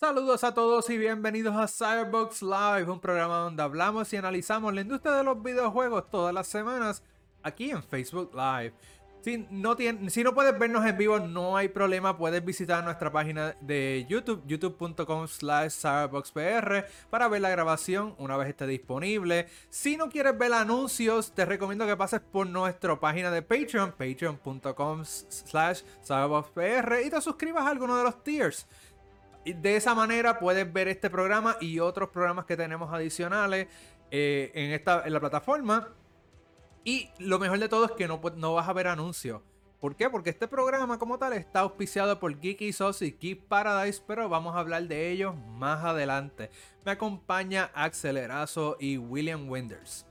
Saludos a todos y bienvenidos a Cyberbox Live, un programa donde hablamos y analizamos la industria de los videojuegos todas las semanas aquí en Facebook Live. Si no, puedes vernos en vivo, no hay problema. Puedes visitar nuestra página de YouTube, youtube.com slash cyberboxpr, para ver la grabación una vez esté disponible. Si no quieres ver anuncios, te recomiendo que pases por nuestra página de Patreon, patreon.com slash cyberboxpr, y te suscribas a alguno de los tiers. De esa manera puedes ver este programa y otros programas que tenemos adicionales eh, en, esta, en la plataforma. Y lo mejor de todo es que no, no vas a ver anuncios. ¿Por qué? Porque este programa como tal está auspiciado por Geeky Sauce y Geek Paradise, pero vamos a hablar de ellos más adelante. Me acompaña Acelerazo y William Winders.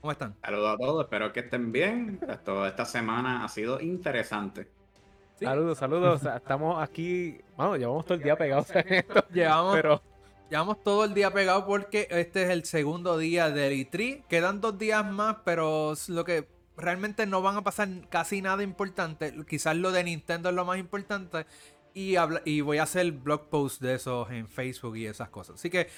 ¿Cómo están? Saludos a todos, espero que estén bien. Esto, esta semana ha sido interesante. Saludos, saludos. Estamos aquí, bueno, llevamos todo el día pegados en esto. Llevamos, pero... llevamos todo el día pegados porque este es el segundo día del E3. Quedan dos días más, pero lo que realmente no van a pasar casi nada importante. Quizás lo de Nintendo es lo más importante. Y, y voy a hacer blog posts de esos en Facebook y esas cosas. Así que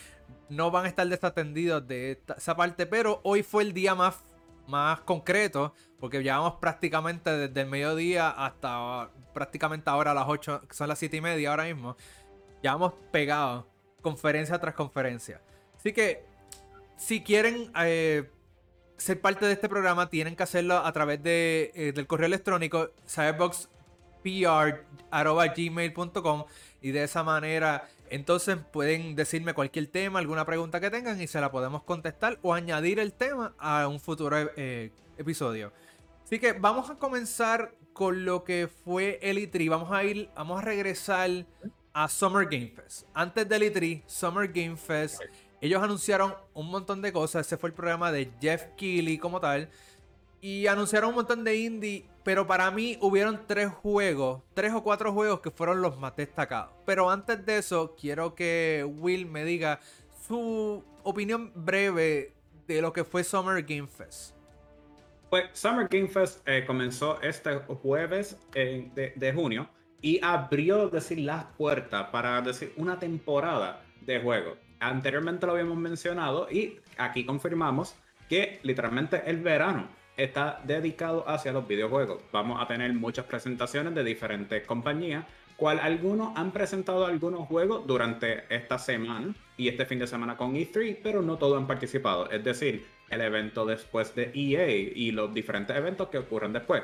no van a estar desatendidos de esa parte. Pero hoy fue el día más más concreto, porque llevamos prácticamente desde el mediodía hasta prácticamente ahora a las 8, que son las 7 y media ahora mismo, llevamos pegado conferencia tras conferencia. Así que, si quieren eh, ser parte de este programa, tienen que hacerlo a través de, eh, del correo electrónico cyberboxpr.gmail.com y de esa manera entonces pueden decirme cualquier tema, alguna pregunta que tengan y se la podemos contestar o añadir el tema a un futuro eh, episodio. Así que vamos a comenzar con lo que fue el E3. Vamos a ir, vamos a regresar a Summer Game Fest. Antes del E3, Summer Game Fest, ellos anunciaron un montón de cosas. Ese fue el programa de Jeff Keighley como tal. Y anunciaron un montón de indie pero para mí hubieron tres juegos, tres o cuatro juegos que fueron los más destacados. Pero antes de eso, quiero que Will me diga su opinión breve de lo que fue Summer Game Fest. Pues Summer Game Fest eh, comenzó este jueves de, de, junio y abrió decir, las puertas para decir una temporada de juego. Anteriormente lo habíamos mencionado y aquí confirmamos que literalmente el verano está dedicado hacia los videojuegos. Vamos a tener muchas presentaciones de diferentes compañías, cual algunos han presentado algunos juegos durante esta semana y este fin de semana con E3, pero no todos han participado. Es decir, el evento después de EA y los diferentes eventos que ocurren después.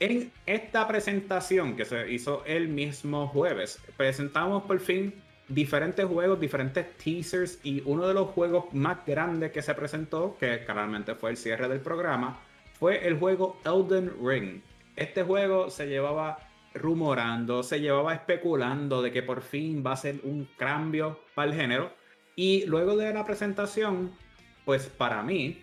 En esta presentación que se hizo el mismo jueves, presentamos por fin diferentes juegos, diferentes teasers y uno de los juegos más grandes que se presentó, que claramente fue el cierre del programa, fue el juego Elden Ring. Este juego se llevaba rumorando, se llevaba especulando de que por fin va a ser un cambio para el género. Y luego de la presentación, pues para mí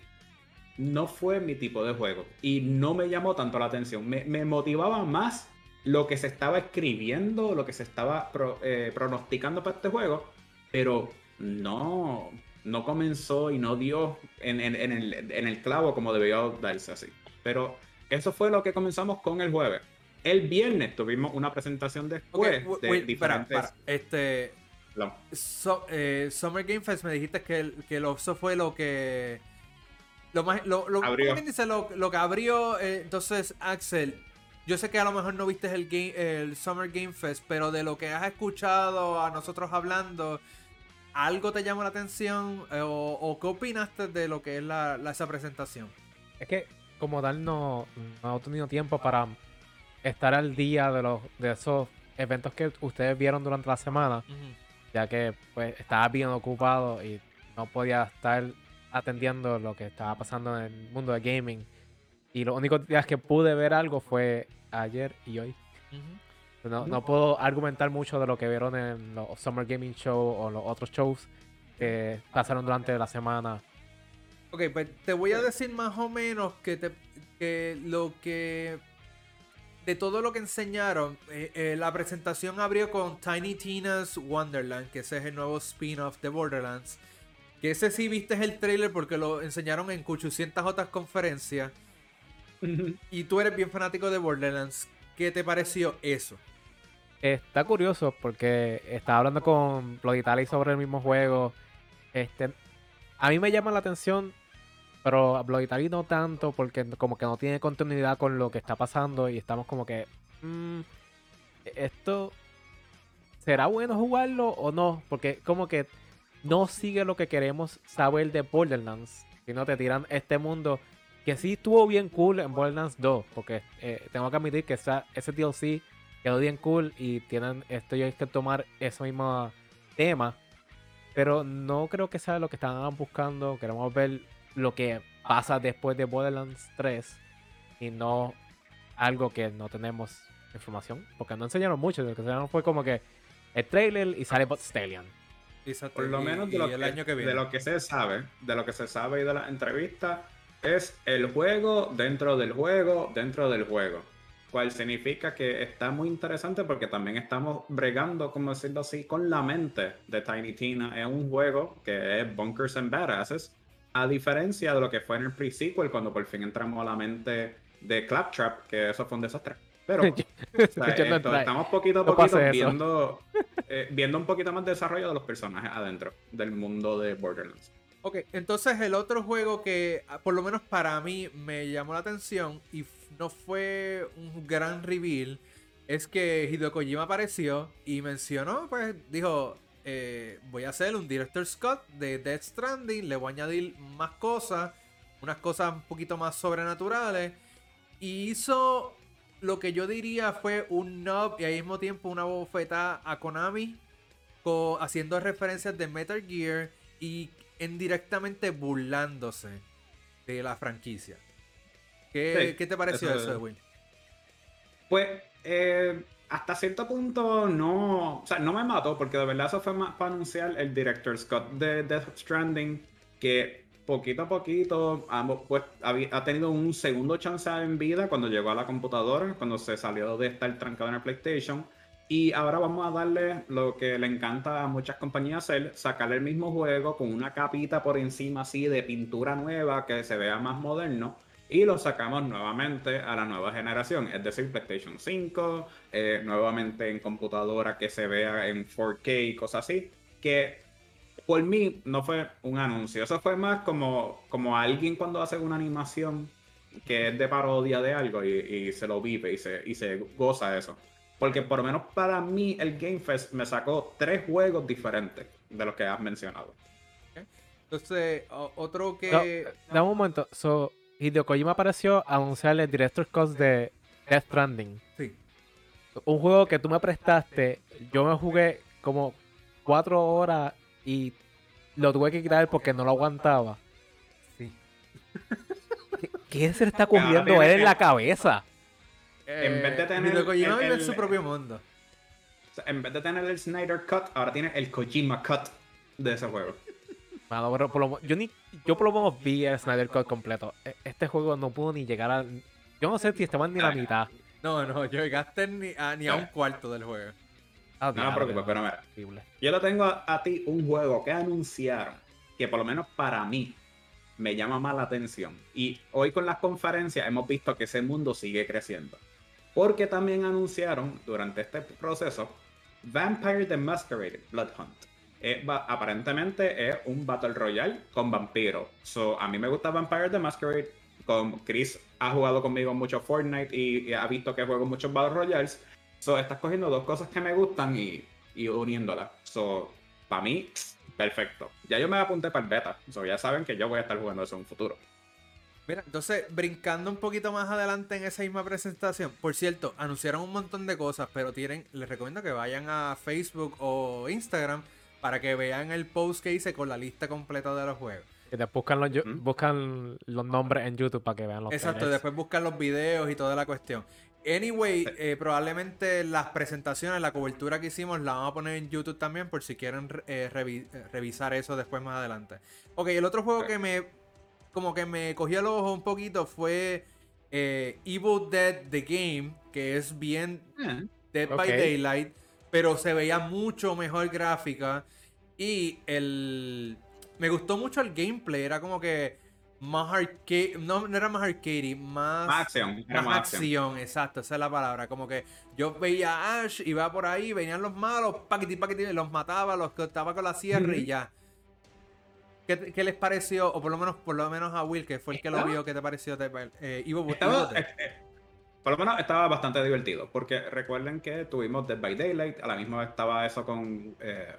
no fue mi tipo de juego y no me llamó tanto la atención. Me, motivaba más lo que se estaba escribiendo, lo que se estaba eh, pronosticando para este juego, pero no, no comenzó y no dio en, el, clavo como debió darse así. Pero eso fue lo que comenzamos con el jueves. El viernes tuvimos una presentación después de diferentes... Este... Eh, Summer Game Fest me dijiste que, que eso fue lo que... Lo, más, lo, lo, dice? lo, que abrió, eh, entonces Axel, yo sé que a lo mejor no viste el, game, el Summer Game Fest, pero de lo que has escuchado a nosotros hablando, ¿algo te llamó la atención eh, o, qué opinaste de lo que es la, esa presentación? Es que como tal no, no he tenido tiempo para estar al día de los de esos eventos que ustedes vieron durante la semana, ya que pues estaba bien ocupado y no podía estar atendiendo lo que estaba pasando en el mundo de gaming. Y los únicos días que pude ver algo fue ayer y hoy. No, puedo argumentar mucho de lo que vieron en los Summer Gaming Show o los otros shows que pasaron durante la semana. Ok, pues te voy a decir más o menos que, te, lo que... De todo lo que enseñaron, eh, eh, la presentación abrió con Tiny Tina's Wonderland, que ese es el nuevo spin-off de Borderlands. Que ese sí viste el trailer porque lo enseñaron en 800 otras conferencias. y tú eres bien fanático de Borderlands. ¿Qué te pareció eso? está curioso porque estaba hablando con Bloody Tally sobre el mismo juego. Este, a mí me llama la atención, pero Tally no tanto porque como que no tiene continuidad con lo que está pasando y estamos como que... mm, esto... ¿Será bueno jugarlo o no? Porque como que no sigue lo que queremos saber de Borderlands. Sino te tiran este mundo que sí estuvo bien cool en Borderlands 2. Porque eh, tengo que admitir que esa- ese DLC quedó bien cool y tienen esto hay que tomar ese mismo tema. Pero no creo que sea lo que estaban buscando. Queremos ver lo que pasa después de Borderlands 3 y no algo que no tenemos información. Porque no enseñaron mucho. Lo que enseñaron fue como que el trailer y sale Bot Stallion. Exacto, Por lo y- menos de lo, el que, año que viene. de lo que se sabe, de lo que se sabe y de las entrevistas, es el juego dentro del juego dentro del juego. Cual significa que está muy interesante porque también estamos bregando, como decirlo así, con la mente de Tiny Tina en un juego que es Bunkers and Badasses, a diferencia de lo que fue en el pre-sequel cuando por fin entramos a la mente de Claptrap, que eso fue un desastre. Pero o sea, esto, estamos poquito a poquito viendo, eh, viendo un poquito más de desarrollo de los personajes adentro del mundo de Borderlands. Ok, entonces el otro juego que ah, por lo menos para mí me llamó la atención y no fue un gran reveal es que Hideo Kojima apareció y mencionó, pues dijo, eh, voy a hacer un Director Scott de Death Stranding, le voy a añadir más cosas, unas cosas un poquito más sobrenaturales y hizo lo que yo diría fue un nub y al mismo tiempo una bofetada a Konami haciendo referencias de Metal Gear y indirectamente burlándose de la franquicia. ¿Qué, Sí, qué te pareció eso eso, es- Edwin? Pues eh, hasta cierto punto no, o sea, no me mató porque de verdad eso fue más para anunciar el director Scott de Death Stranding que poquito a poquito ha, pues, ha tenido un segundo chance en vida cuando llegó a la computadora, cuando se salió de estar trancado en el PlayStation. Y ahora vamos a darle lo que le encanta a muchas compañías hacer, sacarle el mismo juego con una capita por encima así de pintura nueva que se vea más moderno y lo sacamos nuevamente a la nueva generación, es decir, PlayStation 5, eh, nuevamente en computadora que se vea en 4K y cosas así, que por mí no fue un anuncio, eso fue más como, como alguien cuando hace una animación que es de parodia de algo y, y se lo vive y se, y se goza eso. Porque por lo menos para mí el Game Fest me sacó tres juegos diferentes de los que has mencionado. Entonces, otro No, que... dame un momento. So, Hideo Kojima apareció a anunciar el Director's Cut de Death Stranding. Sí. Un juego que tú me prestaste. Yo me jugué como cuatro horas y lo tuve que quitar porque no lo aguantaba. Sí. ¿Qué, qué se le está comiendo él en la cabeza? En vez de Eh, tener Hideo Kojima el- vive en su propio mundo. O sea, en vez de tener el Snyder Cut, ahora tiene el Kojima Cut de ese juego. Mano, pero por lo yo, ni, yo por lo menos vi el Snyder Cut completo. E- Este juego no pudo ni llegar a... Yo no sé si estaban ni la mitad. No, no, yo llegaste ni a, ni a un cuarto del juego. Ah, No diablo, preocupes, pero mira. horrible. Yo le tengo a, a ti un juego que anunciaron que por lo menos para mí me llama más la atención. Y hoy con las conferencias hemos visto que ese mundo sigue creciendo. Porque también anunciaron durante este proceso Vampire the Masquerade Blood Hunt. Aparentemente es un Battle Royale con vampiros. So, a mí me gusta Vampire the Masquerade. Con Chris ha jugado conmigo mucho Fortnite y, y ha visto que juego muchos Battle Royales. So, estás cogiendo dos cosas que me gustan y, y uniéndolas. So, para mí, perfecto. Ya yo me apunté para el beta. So, ya saben que yo voy a estar jugando eso en un futuro. Mira, entonces, brincando un poquito más adelante en esa misma presentación, por cierto, anunciaron un montón de cosas, pero tienen, les recomiendo que vayan a Facebook o Instagram para que vean el post que hice con la lista completa de los juegos. Que te buscan los, buscan los nombres en YouTube para que vean los Exacto, trailers. después buscan los videos y toda la cuestión. Anyway, eh, probablemente las presentaciones, la cobertura que hicimos la vamos a poner en YouTube también por si quieren eh, revi- eh, revisar eso después más adelante. Ok, el otro juego que me como que me cogió el ojo un poquito fue eh, Evil Dead The Game, que es bien Dead by. Daylight, pero se veía mucho mejor gráfica y el me gustó mucho el gameplay, era como que más arcade, no, no era más arcade, más, Más acción. era más acción. exacto, esa es la palabra. Como que yo veía a Ash, iba por ahí, venían los malos, paquetí, paquetí, los mataba, los cortaba con la sierra y ya. ¿Qué, qué les pareció? O por lo menos, por lo menos a Will, que fue el que lo vio, ¿qué te pareció? Te- Eh, Ivo, Estaba, eh, por lo menos estaba bastante divertido, porque recuerden que tuvimos Dead by Daylight, a la misma vez estaba eso con eh,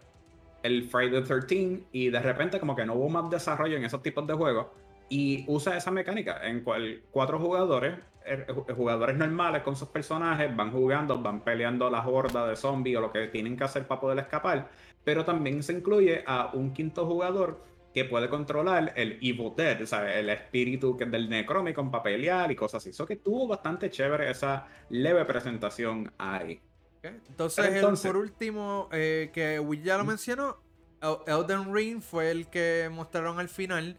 el Friday the 13 y de repente como que no hubo más desarrollo en esos tipos de juegos y usa esa mecánica en cual cuatro jugadores, ju- jugadores normales con sus personajes van jugando, van peleando la horda de zombies o lo que tienen que hacer para poder escapar, pero también se incluye a un quinto jugador que puede controlar el Evil Dead, ¿sabes? el espíritu que- del Necromicon para pelear y cosas así. Eso que estuvo bastante chévere esa leve presentación ahí. Entonces, el- por último, eh, que Will ya lo mencionó, El- Elden Ring fue el que mostraron al final.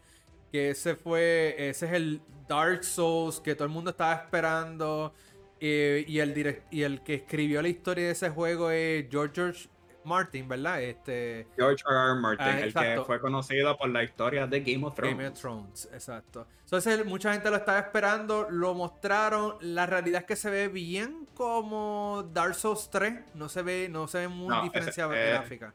Que ese fue, ese es el Dark Souls que todo el mundo estaba esperando. eh, y, el direct- y el que escribió la historia de ese juego es George, George Martin, ¿verdad? Este, George R. R. Martin, Ah, el que fue conocido por la historia de Game of Thrones. Game of Thrones, exacto. Entonces, mucha gente lo estaba esperando, lo mostraron. La realidad es que se ve bien como Dark Souls 3. No se ve, no se ve muy No, ese- eh, gráfica.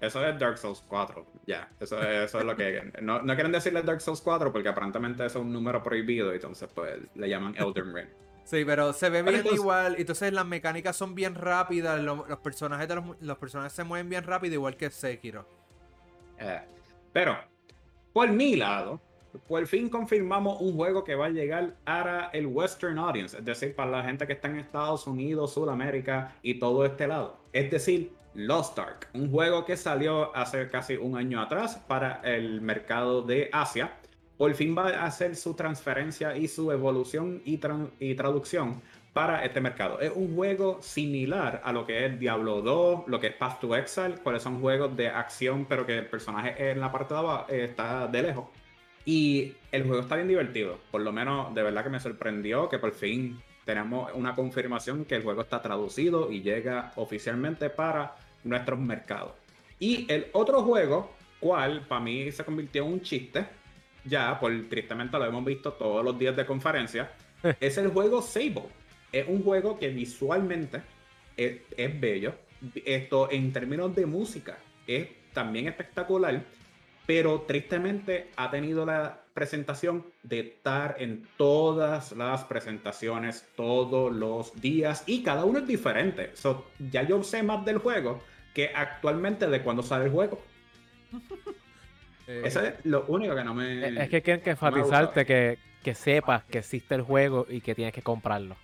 Eso es Dark Souls 4, ya. Eso, eso es lo que... No, no quieren decirle Dark Souls 4 porque aparentemente eso es un número prohibido entonces pues le llaman Elden Ring. Sí, pero se ve Pero bien entonces- igual. Entonces las mecánicas son bien rápidas. lo- los personajes de los personajes se mueven bien rápido, igual que Sekiro. Eh, pero, por mi lado, por fin confirmamos un juego que va a llegar a el Western Audience, es decir, para la gente que está en Estados Unidos, Sudamérica y todo este lado. Es decir, Lost Ark, un juego que salió hace casi un año atrás para el mercado de Asia. Por fin va a hacer su transferencia y su evolución y, tran- y traducción para este mercado. Es un juego similar a lo que es Diablo 2, lo que es Path to Exile, cuáles son juegos de acción, pero que el personaje en la parte de abajo eh, está de lejos. Y el juego está bien divertido. Por lo menos, de verdad que me sorprendió que por fin tenemos una confirmación que el juego está traducido y llega oficialmente para nuestros mercados. Y el otro juego, cual para mí se convirtió en un chiste, ya por tristemente lo hemos visto todos los días de conferencia, es el juego Sable. Es un juego que visualmente es, es bello. Esto en términos de música es también espectacular, pero tristemente ha tenido la presentación de estar en todas las presentaciones todos los días y cada uno es diferente. So, ya yo sé más del juego que actualmente de cuando sale el juego. Eh, Eso es lo único que no me... Es que quieren que enfatizarte que, que sepas que existe el juego y que tienes que comprarlo.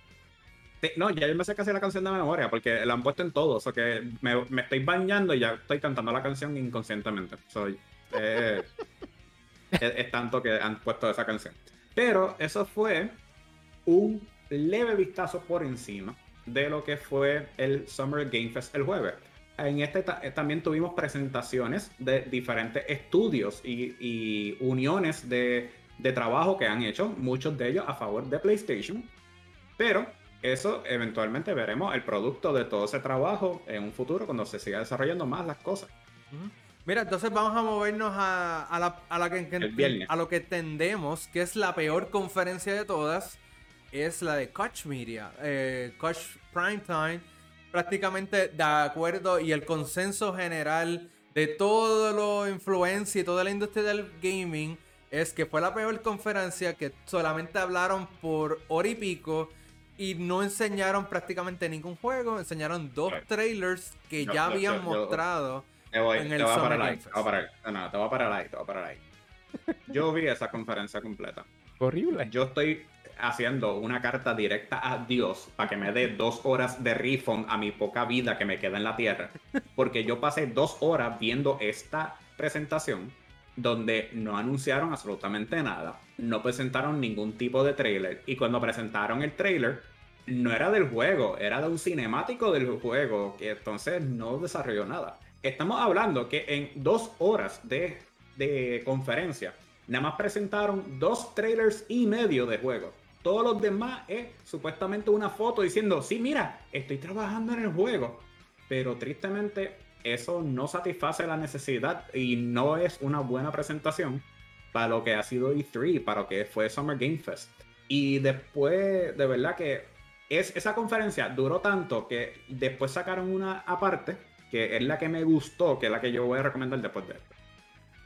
Sí, no, ya yo me sé casi la canción de memoria porque la han puesto en todo. O sea que me, me estoy bañando y ya estoy cantando la canción inconscientemente. Soy, eh, es, es tanto que han puesto esa canción. Pero eso fue un leve vistazo por encima de lo que fue el Summer Game Fest el jueves. En este eh, también tuvimos presentaciones de diferentes estudios y, y uniones de, de trabajo que han hecho, muchos de ellos a favor de PlayStation. Pero eso eventualmente veremos el producto de todo ese trabajo en un futuro cuando se siga desarrollando más las cosas. Mira, entonces vamos a movernos a, a la, a la que, a lo que tendemos, que es la peor conferencia de todas, es la de Koch Media, eh, Koch Primetime, prácticamente de acuerdo y el consenso general de todo lo influencia y toda la industria del gaming es que fue la peor conferencia que solamente hablaron por hora y pico y no enseñaron prácticamente ningún juego, enseñaron dos trailers que Yo- ya habían yo- yo- mostrado. Te voy, En te el voy a Summer parar Game ahí, te Fest. voy a parar. No, te voy a parar ahí, te voy a parar ahí. Yo vi esa conferencia completa. Horrible. Yo estoy haciendo una carta directa a Dios para que me dé dos horas de refund a mi poca vida que me queda en la tierra. Porque yo pasé dos horas viendo esta presentación donde no anunciaron absolutamente nada, no presentaron ningún tipo de trailer y cuando presentaron el trailer no era del juego, era de un cinemático del juego que entonces no desarrolló nada. Estamos hablando que en dos horas de, de conferencia nada más presentaron dos trailers y medio de juego. Todos los demás es supuestamente una foto diciendo, sí, mira, estoy trabajando en el juego. Pero tristemente eso no satisface la necesidad y no es una buena presentación para lo que ha sido E3, para lo que fue Summer Game Fest. Y después, de verdad que es, esa conferencia duró tanto que después sacaron una aparte, que es la que me gustó, que es la que yo voy a recomendar después de esto.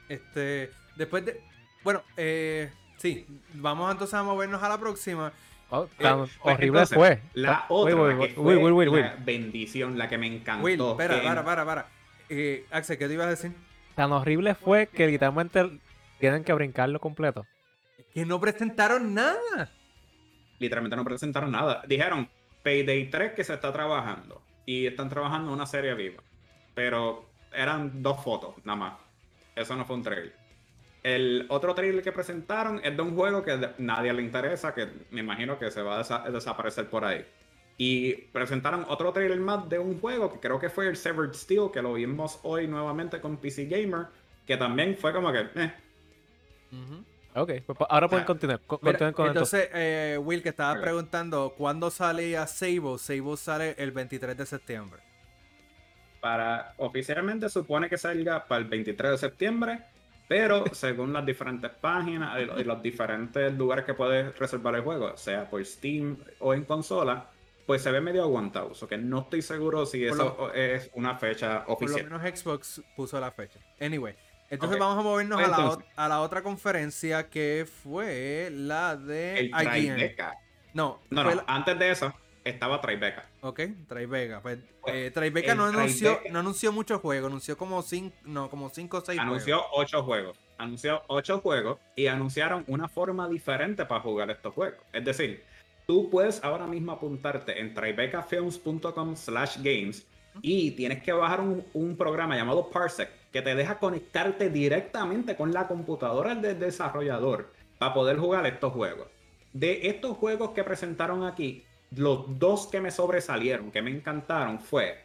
Este, después de... Bueno, eh, sí, vamos entonces a movernos a la próxima. Oh, Eh, tan pues, horrible entonces, fue. La otra, Will, la Will, que Will, fue Will, Will, Will. la bendición, la que me encantó. Will, espera, que- para, para, para. Eh, Axel, ¿qué te ibas a decir? Tan horrible fue que literalmente tienen que brincarlo completo. Que no presentaron nada. literalmente no presentaron nada. Dijeron Payday 3 que se está trabajando y están trabajando en una serie viva. Pero eran dos fotos, nada más. Eso no fue un trailer. El otro trailer que presentaron es de un juego que nadie le interesa, que me imagino que se va a desa- desaparecer por ahí. Y presentaron otro trailer más de un juego que creo que fue el Severed Steel, que lo vimos hoy nuevamente con PC Gamer, que también fue como que, eh, Ok, pues, pues, ahora pueden Ah, continuar. co- Mira, continúen con esto. entonces, eh, Will, que estabas Ok. preguntando, ¿cuándo salía Sable? Sable sale el 23 de septiembre. para oficialmente supone que salga para el 23 de septiembre, pero según las diferentes páginas y los, diferentes lugares que puedes reservar el juego, sea por Steam o en consola, pues se ve medio aguantado. O que no estoy seguro si Por eso es una fecha Por lo oficial. menos Xbox puso la fecha. Anyway, entonces vamos a movernos a, la, a otra conferencia que fue la de El IGN. No, No, no, la- antes de eso estaba Tribeca. Ok, Tribeca. Pues, Pues, eh, Tribeca no anunció, Tribeca- no anunció muchos juegos, anunció como cinco, no, como cinco o seis Anunció ocho juegos. Anunció ocho juegos y anunciaron una forma diferente para jugar estos juegos. Es decir, tú puedes ahora mismo apuntarte en tribecafilms.com slash games y tienes que bajar un, un programa llamado Parsec que te deja conectarte directamente con la computadora del desarrollador para poder jugar estos juegos. De estos juegos que presentaron aquí, los dos que me sobresalieron, que me encantaron, fue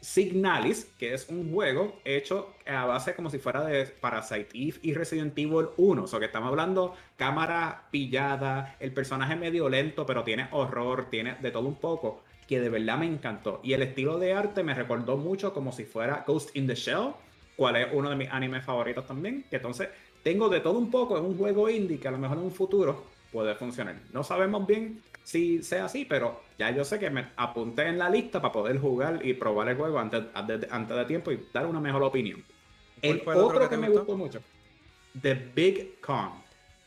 Signalis, que es un juego hecho a base como si fuera de Parasite Eve y Resident Evil 1. O sea, que estamos hablando cámara pillada, el personaje medio lento, pero tiene horror, tiene de todo un poco, que de verdad me encantó. Y el estilo de arte me recordó mucho como si fuera Ghost in the Shell, cual es uno de mis animes favoritos también. Entonces tengo de todo un poco en un juego indie que a lo mejor en un futuro puede funcionar. No sabemos bien si sea así, pero ya yo sé que me apunté en la lista para poder jugar y probar el juego antes, antes, de- antes de tiempo y dar una mejor opinión. ¿Cuál El otro que me gustó? gustó mucho, The Big Con,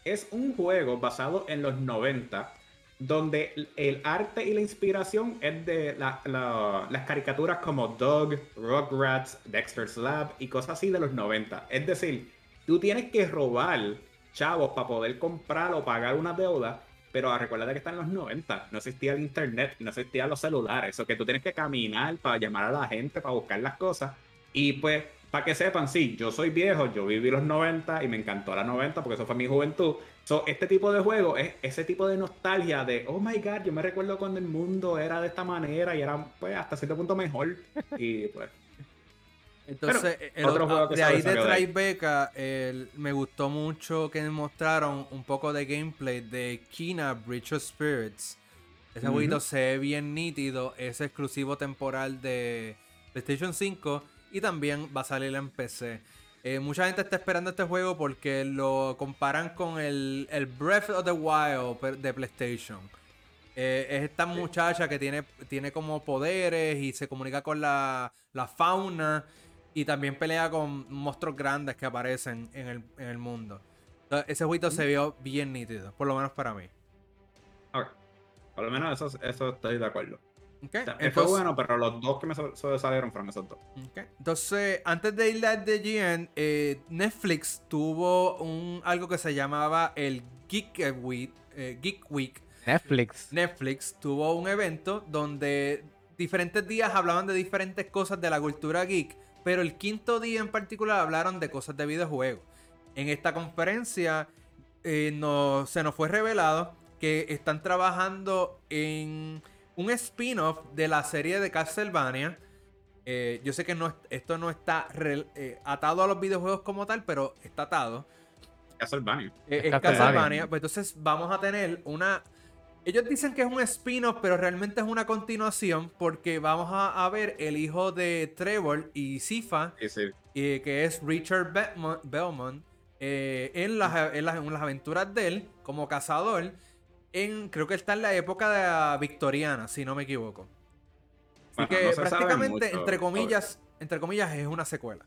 es un juego basado en los 90 donde el- el arte y la inspiración es de la- la- las caricaturas como Dog, Rugrats, Dexter's Lab y cosas así de los 90. Es decir, tú tienes que robar chavos para poder comprar o pagar una deuda, pero recuerda que está en los 90, no existía el internet, no existían los celulares, o que tú tienes que caminar para llamar a la gente, para buscar las cosas. Y pues, para que sepan, sí, yo soy viejo, yo viví los 90 y me encantó la 90 porque eso fue mi juventud. So, este tipo de juego es ese tipo de nostalgia de, oh my god, yo me recuerdo cuando el mundo era de esta manera y era pues hasta cierto punto mejor. Y pues, Entonces, Pero, el otro otro- juego que de ahí de. Tribeca, el- me gustó mucho que mostraron un poco de gameplay de Kina Bridge of Spirits. Ese Ujú. jueguito se ve bien nítido, es exclusivo temporal de PlayStation 5 y también va a salir en PC. Eh, mucha gente está esperando este juego porque lo comparan con el, el Breath of the Wild de PlayStation. Eh, es esta muchacha que tiene, tiene como poderes y se comunica con la, la fauna y también pelea con monstruos grandes que aparecen en el, en el mundo. Entonces, ese jueguito se vio bien nítido, por lo menos para mí. ok. Por lo menos eso, eso estoy de acuerdo. Ok, O sea, fue bueno, pero los dos que me so- sobresalieron fueron esos dos. Ok, Entonces, antes de ir a The GN, eh, Netflix tuvo un, algo que se llamaba el Geek Week. eh, Geek Week. Netflix. Netflix tuvo un evento donde diferentes días hablaban de diferentes cosas de la cultura geek, pero el quinto día en particular hablaron de cosas de videojuegos. En esta conferencia eh, no- se nos fue revelado que están trabajando en un spin-off de la serie de Castlevania. Eh, yo sé que no, es- esto no está eh, atado a los videojuegos como tal, pero está atado. Castlevania. Eh, Es es Castlevania. Castlevania. Pues entonces vamos a tener una. Ellos dicen que es un spin-off, pero realmente es una continuación. Porque vamos a, a ver el hijo de Trevor y Sifa, eh, que es Richard Belmont, eh, en, las, en, las, en las aventuras de él como cazador. En, creo que está en la época de la victoriana, si no me equivoco. Así Bueno, que no prácticamente, mucho entre comillas, entre comillas, es una secuela.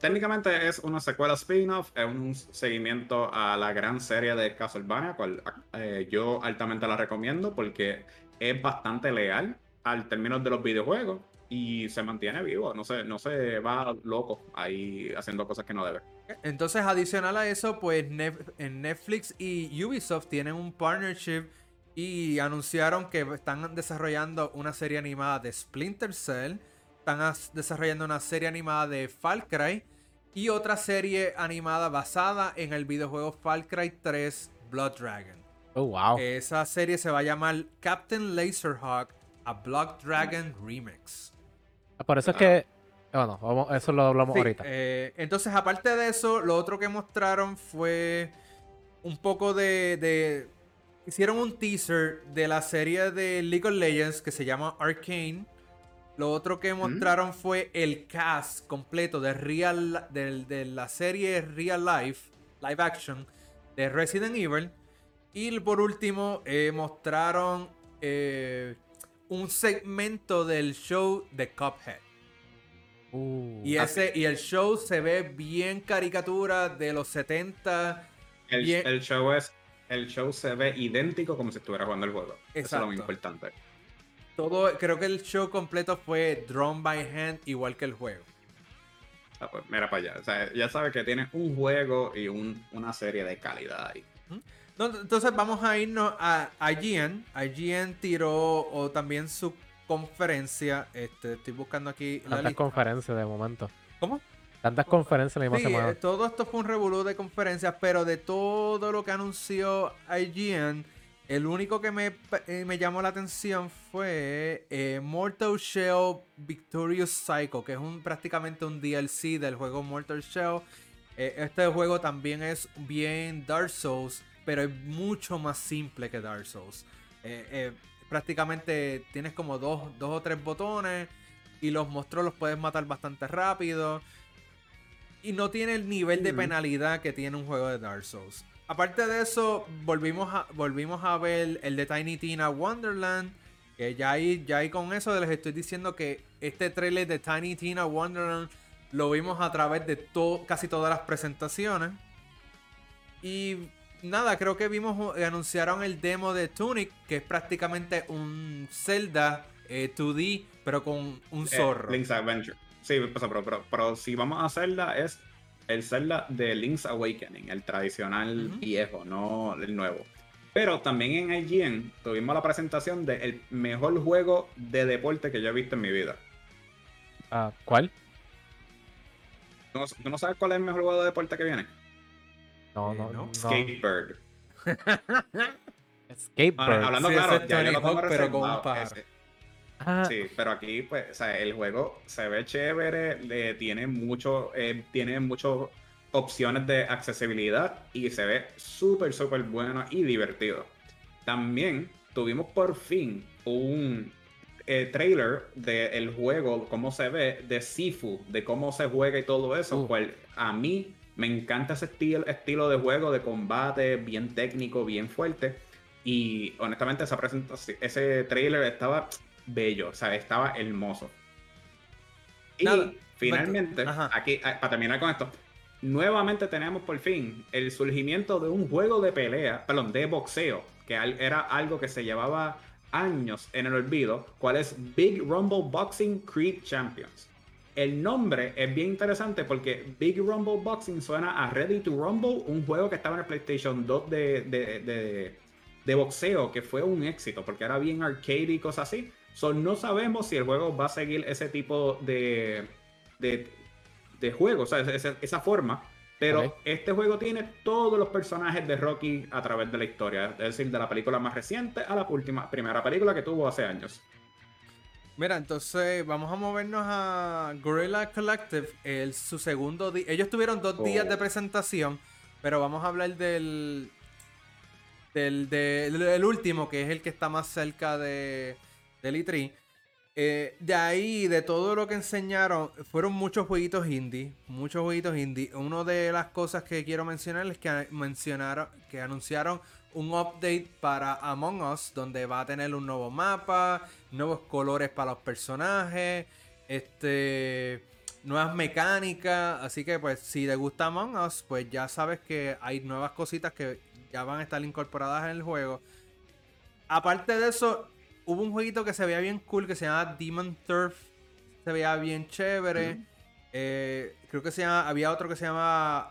Técnicamente es una secuela spin-off, es un seguimiento a la gran serie de Castlevania, cual eh, yo altamente la recomiendo porque es bastante leal al término de los videojuegos y se mantiene vivo, no se, no se va loco ahí haciendo cosas que no debe. Entonces, adicional a eso, pues Netflix y Ubisoft tienen un partnership y anunciaron que están desarrollando una serie animada de Splinter Cell, están desarrollando una serie animada de Far Cry y otra serie animada basada en el videojuego Far Cry 3 Blood Dragon. Oh, wow. Esa serie se va a llamar Captain Laserhawk a Blood Dragon Remix. Por eso es que. Bueno, vamos- eso lo hablamos Sí, ahorita. eh, entonces, aparte de eso, lo otro que mostraron fue un poco de, de- Hicieron un teaser de la serie de League of Legends que se llama Arcane. Lo otro que mostraron fue el cast completo de, Real, de, de la serie Real Life, live action, de Resident Evil. Y por último, eh, mostraron eh, un segmento del show de Cuphead. Uh, Y, ese, y el show se ve bien caricatura de los 70. El, Bien. el show es el show se ve idéntico como si estuviera jugando el juego. Eso es lo muy importante. Todo, creo que el show completo fue drawn by hand, igual que el juego. Ah, pues, mira para allá. O sea, ya sabes que tiene un juego y un- una serie de calidad ahí. No, entonces vamos a irnos a IGN. IGN tiró o también su conferencia. Este, estoy buscando aquí la tantas lista. conferencias de momento. ¿Cómo? Tantas conferencias en la misma Sí, semana. eh, todo esto fue un revolú de conferencias, pero de todo lo que anunció IGN, el único que me, eh, me llamó la atención fue eh, Mortal Shell Victorious Cycle, que es un, prácticamente un DLC del juego Mortal Shell. Eh, este juego también es bien Dark Souls, pero es mucho más simple que Dark Souls. Prácticamente tienes como dos, dos o tres botones y los monstruos los puedes matar bastante rápido. Y no tiene el nivel de Mm. penalidad que tiene un juego de Dark Souls. Aparte de eso, volvimos a, volvimos a ver el de Tiny Tina Wonderland. Que ya ahí, ya ahí con eso les estoy diciendo que este trailer de Tiny Tina Wonderland lo vimos a través de to- casi todas las presentaciones. Y nada, creo que vimos, eh, anunciaron el demo de Tunic, que es prácticamente un Zelda eh, 2D, pero con un Eh, zorro. Link's Adventure. Sí, pues, pero, pero, pero si vamos a hacerla es el Zelda de Link's Awakening, el tradicional viejo, no el nuevo. Pero también en IGN tuvimos la presentación del mejor juego de deporte que yo he visto en mi vida. Ah, ¿Cuál? ¿Tú no, tú no sabes cuál es el mejor juego de deporte que viene? No, Eh, no, no. Skatebird. Skateboard. Ahora, hablando Sí, claro, ya yo lo tengo pero con un reservado, pájaro. ese. Ah, Sí, pero aquí, pues, o sea, el juego se ve chévere, le tiene mucho, eh, tiene muchas opciones de accesibilidad y se ve súper, súper bueno y divertido. También tuvimos por fin un eh, trailer del juego, cómo se ve, de Sifu, de cómo se juega y todo eso, Uh. cual a mí me encanta ese estilo, estilo de juego, de combate, bien técnico, bien fuerte. Y honestamente, esa presentación, ese trailer estaba bello, o sea, estaba hermoso. Y Nada, finalmente, aquí, ah, para terminar con esto, nuevamente tenemos por fin el surgimiento de un juego de pelea, perdón, de boxeo, que era algo que se llevaba años en el olvido, cual es Big Rumble Boxing Creed Champions. El nombre es bien interesante porque Big Rumble Boxing suena a Ready to Rumble, un juego que estaba en el PlayStation 2 de, de, de- de boxeo, que fue un éxito porque era bien arcade y cosas así. So, no sabemos si el juego va a seguir ese tipo de, de, de juego, o sea, esa, esa forma. Pero este juego tiene todos los personajes de Rocky a través de la historia, es decir, de la película más reciente a la última, primera película que tuvo hace años. Mira, entonces vamos a movernos a Gorilla Collective, el, su segundo día. Ellos tuvieron dos días Oh. de presentación, pero vamos a hablar del, del, del- del último, que es el que está más cerca de, del E3. Eh, de ahí, de todo lo que enseñaron, fueron muchos jueguitos indie. Muchos jueguitos indie. Una de las cosas que quiero mencionar es que mencionaron, que anunciaron un update para Among Us, donde va a tener un nuevo mapa, nuevos colores para los personajes, este, nuevas mecánicas. Así que, pues, si te gusta Among Us, pues ya sabes que hay nuevas cositas que ya van a estar incorporadas en el juego. Aparte de eso, hubo un jueguito que se veía bien cool que se llama Demon Turf. Se veía bien chévere. Eh, creo que se llama, había otro que se llama.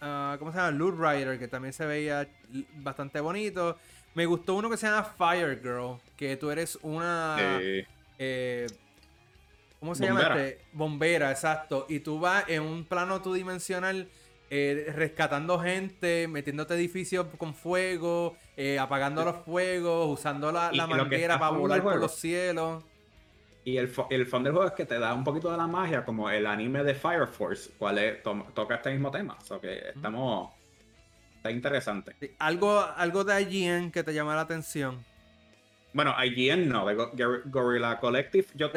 Ah, ¿Cómo se llama? Loot Rider, que también se veía bastante bonito. Me gustó uno que se llama Fire Girl, que tú eres una. Eh, ¿Cómo se llama este? Bombera, exacto. Y tú vas en un plano two dimensional eh, rescatando gente, metiéndote edificios con fuego, eh, apagando los fuegos, usando la, la manguera para volar por los cielos. Y el, el fondo del juego es que te da un poquito de la magia, como el anime de Fire Force, cual es, toca este mismo tema. O que estamos. Está interesante. ¿Algo, algo de IGN que te llama la atención. Bueno, IGN no, de Gorilla Collective. Yo,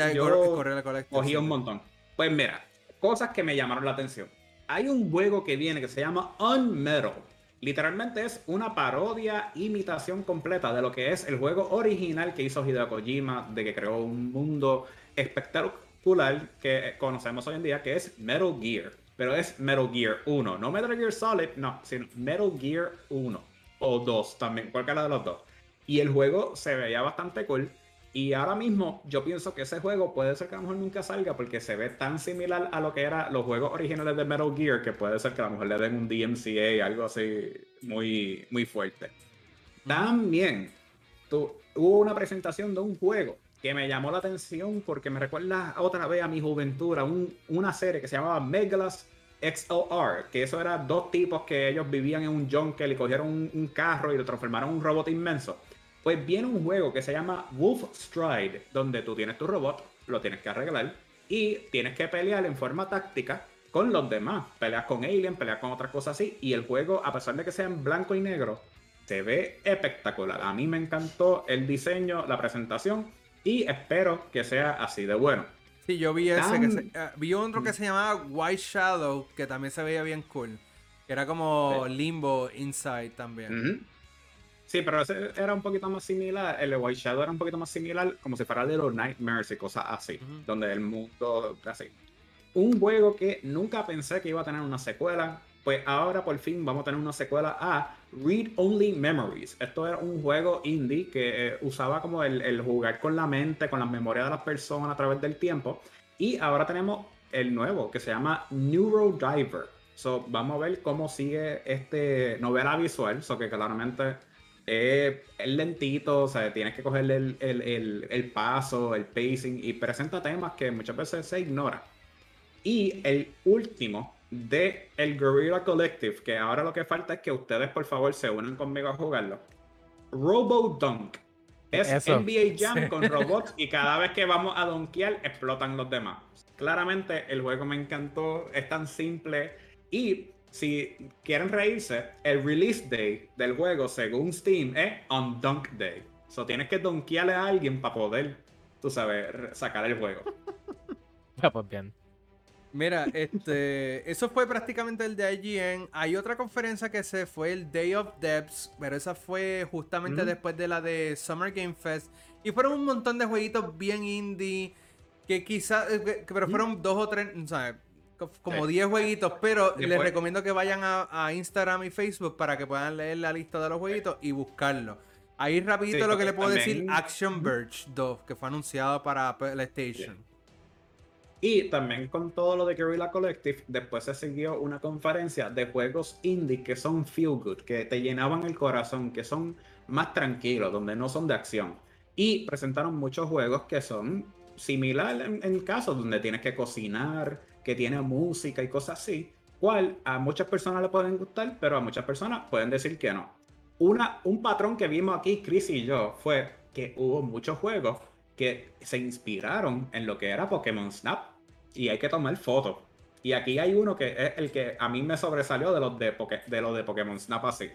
cogí un montón. Pues mira, cosas que me llamaron la atención hay un juego que viene que se llama Unmetal. Literalmente es una parodia, imitación completa de lo que es el juego original que hizo Hideo Kojima, de que creó un mundo espectacular que conocemos hoy en día, que es Metal Gear. Pero es Metal Gear 1, no Metal Gear Solid, no, sino Metal Gear 1 o 2 también, cualquiera de los dos. Y el juego se veía bastante cool. Y ahora mismo yo pienso que ese juego puede ser que a lo mejor nunca salga porque se ve tan similar a lo que eran los juegos originales de Metal Gear que puede ser que a lo mejor le den un DMCA, algo así muy, muy fuerte. También hubo una presentación de un juego que me llamó la atención porque me recuerda otra vez a mi juventud, una serie que se llamaba Megalas XLR, que eso era dos tipos que ellos vivían en un jungle y cogieron un, un carro y lo transformaron en un robot inmenso. Pues viene un juego que se llama Wolf Stride, donde tú tienes tu robot, lo tienes que arreglar y tienes que pelear en forma táctica con los demás. Peleas con Alien, peleas con otras cosas así. Y el juego, a pesar de que sea en blanco y negro, se ve espectacular. A mí me encantó el diseño, la presentación y espero que sea así de bueno. Sí, yo vi ese. Que eh, vi otro que se llamaba White Shadow, que también se veía bien cool. Que era como Limbo Inside también. Sí, pero ese era un poquito más similar, el de White Shadow era un poquito más similar, como si fuera de los Nightmares y cosas así, donde el mundo así. Un juego que nunca pensé que iba a tener una secuela, pues ahora por fin vamos a tener una secuela a Read Only Memories. Esto era un juego indie que eh, usaba como el, jugar con la mente, con las memorias de las personas a través del tiempo. Y ahora tenemos el nuevo que se llama Neurodiver. So, vamos a ver cómo sigue este novela visual. So, que claramente es, lentito, o sea, tienes que cogerle el, paso, el pacing y presenta temas que muchas veces se ignora. Y el último de el Guerrilla Collective, que ahora lo que falta es que ustedes por favor se unan conmigo a jugarlo. Robo Dunk. Es NBA Jam con robots y cada vez que vamos a donkear explotan los demás. Claramente el juego me encantó, es tan simple y si quieren reírse, el release day del juego, según Steam, es on Dunk Day. So tienes que donkearle a alguien para poder, tú sabes, sacar el juego. Ya, pues bien. Mira, este, eso fue prácticamente el de IGN. Hay otra conferencia que se fue el Day of Depths, pero esa fue justamente después de la de Summer Game Fest. Y fueron un montón de jueguitos bien indie, que quizás, eh, pero fueron dos o tres, ¿sabes? Como 10 jueguitos, pero les recomiendo que vayan a, Instagram y Facebook para que puedan leer la lista de los jueguitos y buscarlo. Ahí rapidito lo que le puedo decir, Action Verge 2, que fue anunciado para PlayStation. Y también con todo lo de Guerrilla Collective, después se siguió una conferencia de juegos indie que son feel good, que te llenaban el corazón, que son más tranquilos, donde no son de acción. Y presentaron muchos juegos que son similar en, en casos donde tienes que cocinar, que tiene música y cosas así, cual a muchas personas le pueden gustar, pero a muchas personas pueden decir que no. Una, un patrón que vimos aquí, Chris y yo, fue que hubo muchos juegos que se inspiraron en lo que era Pokémon Snap y hay que tomar fotos. Y aquí hay uno que es el que a mí me sobresalió de los de, de, los de Pokémon Snap así.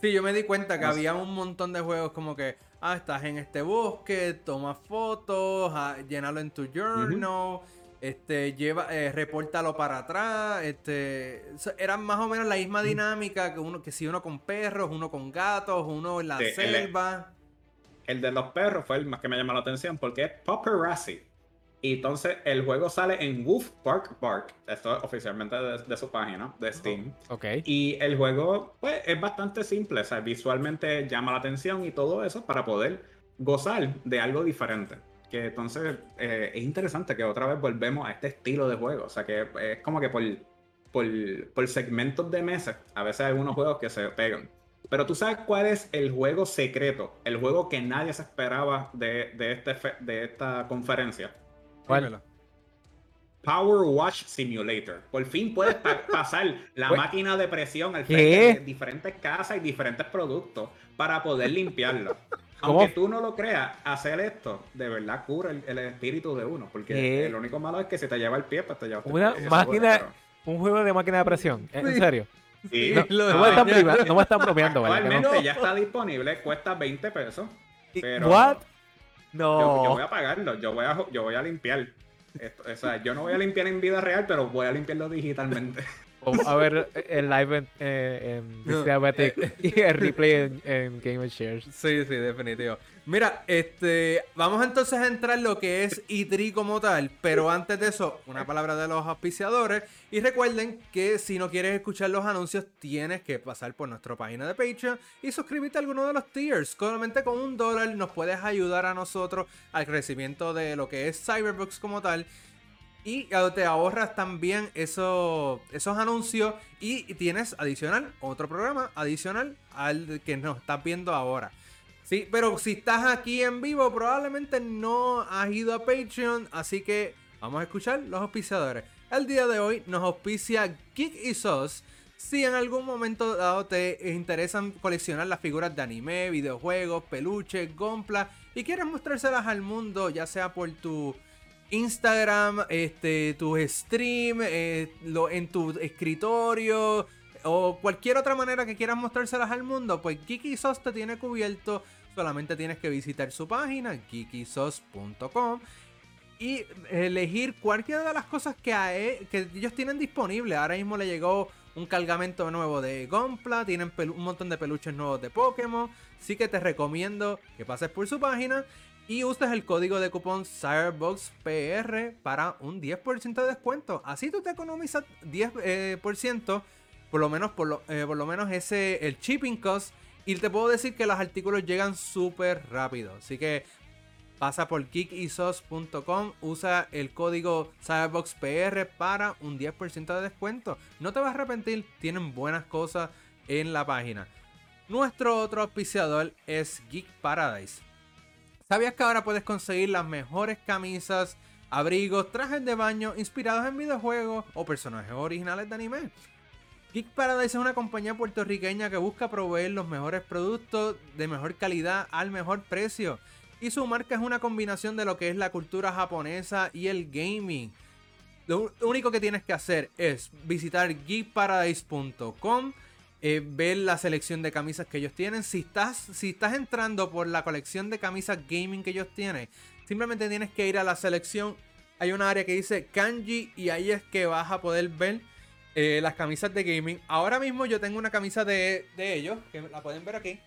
Sí, yo me di cuenta que había un montón de juegos como que, ah, estás en este bosque, toma fotos, ah, llénalo en tu journal, este, lleva, eh, repórtalo para atrás, este, eran más o menos la misma dinámica que uno, que si uno con perros, uno con gatos, uno en la selva. El, de los perros fue el más que me llamó la atención porque es paparazzi. Y entonces el juego sale en Wolf Park Park. Esto es oficialmente de, su página, de Steam. ok. Y el juego, pues, es bastante simple. O sea, visualmente llama la atención y todo eso para poder gozar de algo diferente. Que entonces eh, es interesante que otra vez volvemos a este estilo de juego. O sea, que es como que por, por, por segmentos de meses, a veces hay algunos juegos que se pegan. Pero tú sabes cuál es el juego secreto, el juego que nadie se esperaba de, de, este, de esta conferencia. ¿Cuál? Power Wash Simulator. Por fin puedes pasar la máquina de presión al frente de diferentes casas y diferentes productos para poder limpiarlo. Aunque tú no lo creas, hacer esto de verdad cura el, espíritu de uno. Porque el único malo es que se te lleva el pie, pues te lleva Una máquina, un juego de máquina de presión. ¿En serio? Sí. No, no, me están no me están bromeando, ¿vale? ya está disponible, cuesta 20 pesos. Pero ¿What? No. Yo, voy a pagarlo, yo voy a, yo voy a limpiar. o sea, yo no voy a limpiar en vida real, pero voy a limpiarlo digitalmente. a ver el live en, eh, en y el replay en, Game of Shares. Sí, sí, definitivo. Mira, este, vamos entonces a entrar en lo que es E3 como tal, pero antes de eso, una palabra de los auspiciadores. Y recuerden que si no quieres escuchar los anuncios, tienes que pasar por nuestra página de Patreon y suscribirte a alguno de los tiers. Solamente con un dólar nos puedes ayudar a nosotros al crecimiento de lo que es Cyberbox como tal. Y te ahorras también esos anuncios y tienes adicional otro programa adicional al que nos estás viendo ahora. Sí, pero si estás aquí en vivo probablemente no has ido a Patreon, así que vamos a escuchar los auspiciadores. El día de hoy nos auspicia Geek y Sos. Si en algún momento dado te interesan coleccionar las figuras de anime, videojuegos, peluches, gomplas y quieres mostrárselas al mundo, ya sea por tu Instagram, este, tu stream, eh, lo, en tu escritorio o cualquier otra manera que quieras mostrárselas al mundo, pues Geekysos te tiene cubierto. Solamente tienes que visitar su página, geekysos.com y elegir cualquiera de las cosas que, que ellos tienen disponible. Ahora mismo le llegó un cargamento nuevo de Gonpla, tienen un montón de peluches nuevos de Pokémon. Así que te recomiendo que pases por su página y uses el código de cupón CyberboxPR para un 10% de descuento. Así tú te economizas 10%, eh, por lo menos por lo, eh, por lo menos ese el shipping cost y te puedo decir que los artículos llegan súper rápido. Así que pasa por geekisos.com, usa el código CyberboxPR para un 10% de descuento. No te vas a arrepentir, tienen buenas cosas en la página. Nuestro otro auspiciador es Geek Paradise. ¿Sabías que ahora puedes conseguir las mejores camisas, abrigos, trajes de baño inspirados en videojuegos o personajes originales de anime? Geek Paradise es una compañía puertorriqueña que busca proveer los mejores productos de mejor calidad al mejor precio. Y su marca es una combinación de lo que es la cultura japonesa y el gaming. Lo único que tienes que hacer es visitar geekparadise.com eh, ver la selección de camisas que ellos tienen. Si estás, si estás entrando por la colección de camisas gaming que ellos tienen, simplemente tienes que ir a la selección. Hay una área que dice kanji y ahí es que vas a poder ver eh, las camisas de gaming. Ahora mismo yo tengo una camisa de, ellos, que la pueden ver aquí.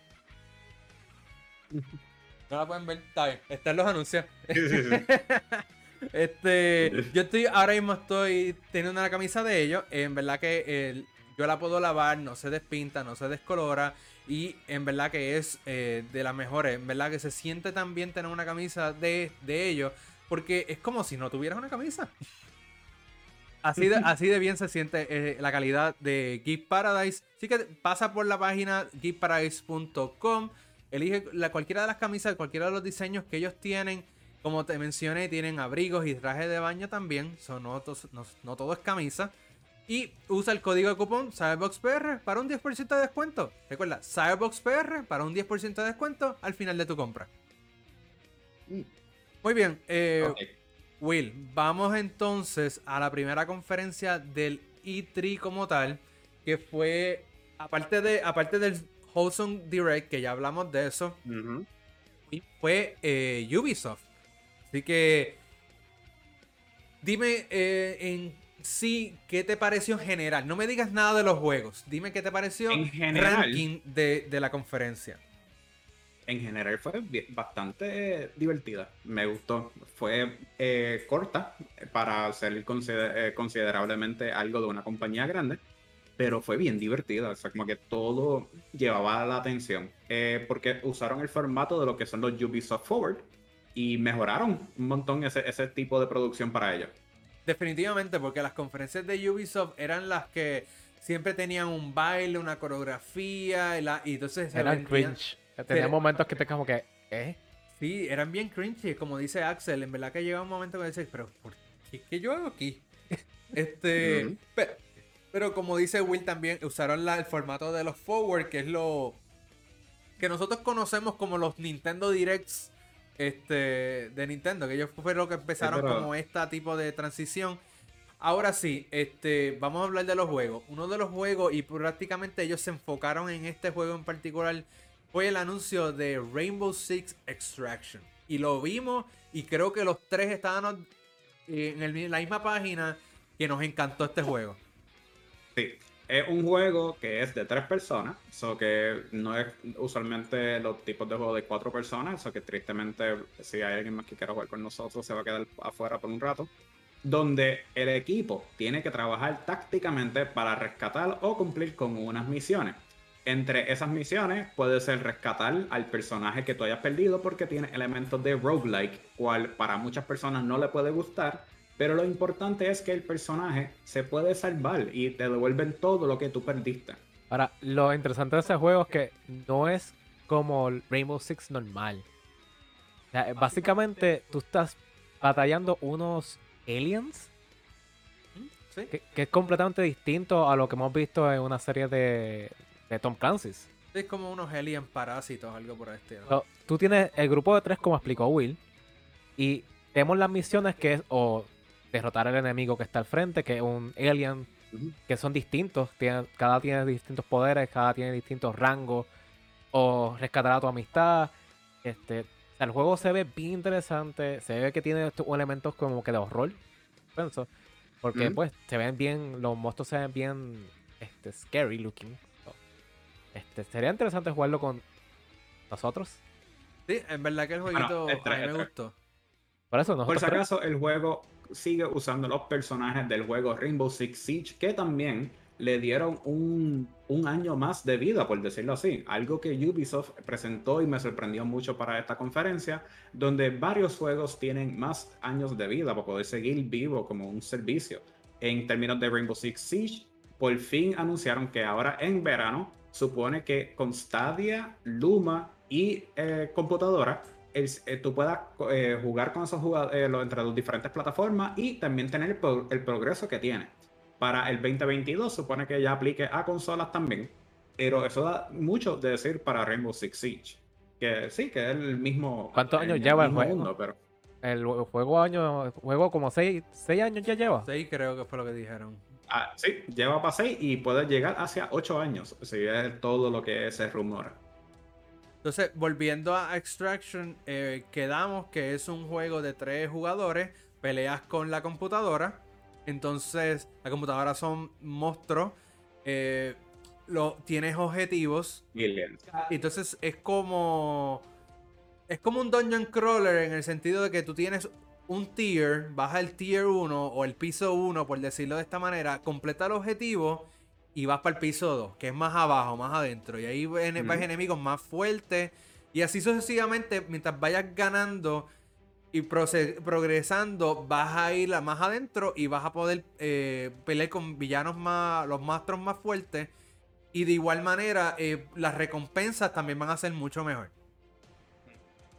No la pueden ver, está bien, están los anuncios. este, yo estoy, ahora mismo estoy teniendo una camisa de ellos. En verdad que el, yo la puedo lavar, no se despinta, no se descolora. Y en verdad que es eh, de las mejores. En verdad que se siente tan bien tener una camisa de, ellos. Porque es como si no tuvieras una camisa. Así de, así de bien se siente eh, la calidad de Geek Paradise. Así que pasa por la página geekparadise.com. Elige la, cualquiera de las camisas, cualquiera de los diseños que ellos tienen. Como te mencioné, tienen abrigos y trajes de baño también. Son no, no todo es camisa. Y usa el código de cupón CyberboxPR para un 10% de descuento. Recuerda, CyberboxPR para un 10% de descuento al final de tu compra. Mm. Muy bien. Eh, Will, vamos entonces a la primera conferencia del E3 como tal. Que fue, aparte, de, aparte del Wholesome Direct, que ya hablamos de eso, fue eh, Ubisoft. Así que dime eh, en sí qué te pareció en general. No me digas nada de los juegos. Dime qué te pareció En general. ranking de, de la conferencia. en general fue bastante divertida. Me gustó. Fue eh, corta para ser consider- eh, considerablemente algo de una compañía grande, pero fue bien divertida. O sea, como que todo llevaba la atención. Eh, porque usaron el formato de lo que son los Ubisoft Forward y mejoraron un montón ese, ese tipo de producción para ellos. Definitivamente, porque las conferencias de Ubisoft eran las que siempre tenían un baile, una coreografía, y, la- y entonces se Eran vendían- cringe. Tenía momentos que te como que, ¿eh? Sí, eran bien cringy, como dice Axel. En verdad que llega un momento que dices, pero ¿por qué, qué yo hago aquí? este, Ujú. pe- pero, como dice Will también, usaron la- el formato de los forward, que es lo que nosotros conocemos como los Nintendo Directs este, de Nintendo, que ellos fueron los que empezaron pero- como esta tipo de transición. Ahora sí, este, vamos a hablar de los juegos. Uno de los juegos, y prácticamente ellos se enfocaron en este juego en particular, fue el anuncio de Rainbow Six Extraction. Y lo vimos y creo que los tres estaban en, el- en la misma página que nos encantó este juego. Sí, es un juego que es de tres personas, so que no es usualmente los tipos de juegos de cuatro personas, so que tristemente si hay alguien más que quiera jugar con nosotros se va a quedar afuera por un rato, donde el equipo tiene que trabajar tácticamente para rescatar o cumplir con unas misiones. Entre esas misiones puede ser rescatar al personaje que tú hayas perdido porque tiene elementos de roguelike, cual para muchas personas no le puede gustar, pero lo importante es que el personaje se puede salvar y te devuelven todo lo que tú perdiste. Ahora, lo interesante de ese juego es que no es como Rainbow Six normal. O sea, básicamente tú estás batallando unos aliens ¿Sí? que, que es completamente distinto a lo que hemos visto en una serie de, de Tom Clancy's. Es como unos alien parásitos, algo por. So, tú tienes el grupo de tres, como explicó Will, y tenemos las misiones que es o derrotar al enemigo que está al frente, que es un alien, que son distintos, tienen- cada tiene distintos poderes, cada tiene distintos rangos, o rescatar a tu amistad. Este, o sea, el juego se ve bien interesante, se ve que tiene estos elementos como que de horror, pienso, porque pues se ven bien, los monstruos se ven bien este, scary looking. Este, sería interesante jugarlo con nosotros. Sí, en verdad que el jueguito a mí me gustó. Por eso Por si acaso, el juego sigue usando los personajes del juego Rainbow Six Siege, que también le dieron un, un año más de vida, por decirlo así. Algo que Ubisoft presentó y me sorprendió mucho para esta conferencia, donde varios juegos tienen más años de vida para poder seguir vivo como un servicio. En términos de Rainbow Six Siege, por fin anunciaron que ahora en verano supone que con Stadia, Luma y eh, computadora el- eh, tú puedas eh, jugar con esos jugadores entre las diferentes plataformas y también tener el, pro- el progreso que tiene. Para el 2022 supone que ya aplique a consolas también, pero eso da mucho de decir para Rainbow Six Siege. Que sí, que es el mismo. ¿Cuántos años lleva el juego? mundo, pero el juego año, el juego como 6 años ya lleva. Sí, creo que fue lo que dijeron. ah, sí, lleva para 6 y puede llegar hacia 8 años, si es todo lo que se rumora. Entonces, volviendo a Extraction, eh, quedamos que es un juego de tres jugadores, peleas con la computadora. Entonces, la computadora son monstruos. eh, lo, tienes objetivos. Millions. Entonces es como. Es como un dungeon crawler en el sentido de que tú tienes un tier, baja el tier 1 o el piso 1, por decirlo de esta manera, completa el objetivo y vas para el piso 2, que es más abajo, más adentro. Y ahí ves enemigos más fuertes. Y así sucesivamente, mientras vayas ganando y progresando, vas a ir más adentro y vas a poder eh, pelear con villanos más, los monstruos más fuertes. Y de igual manera, eh, las recompensas también van a ser mucho mejor.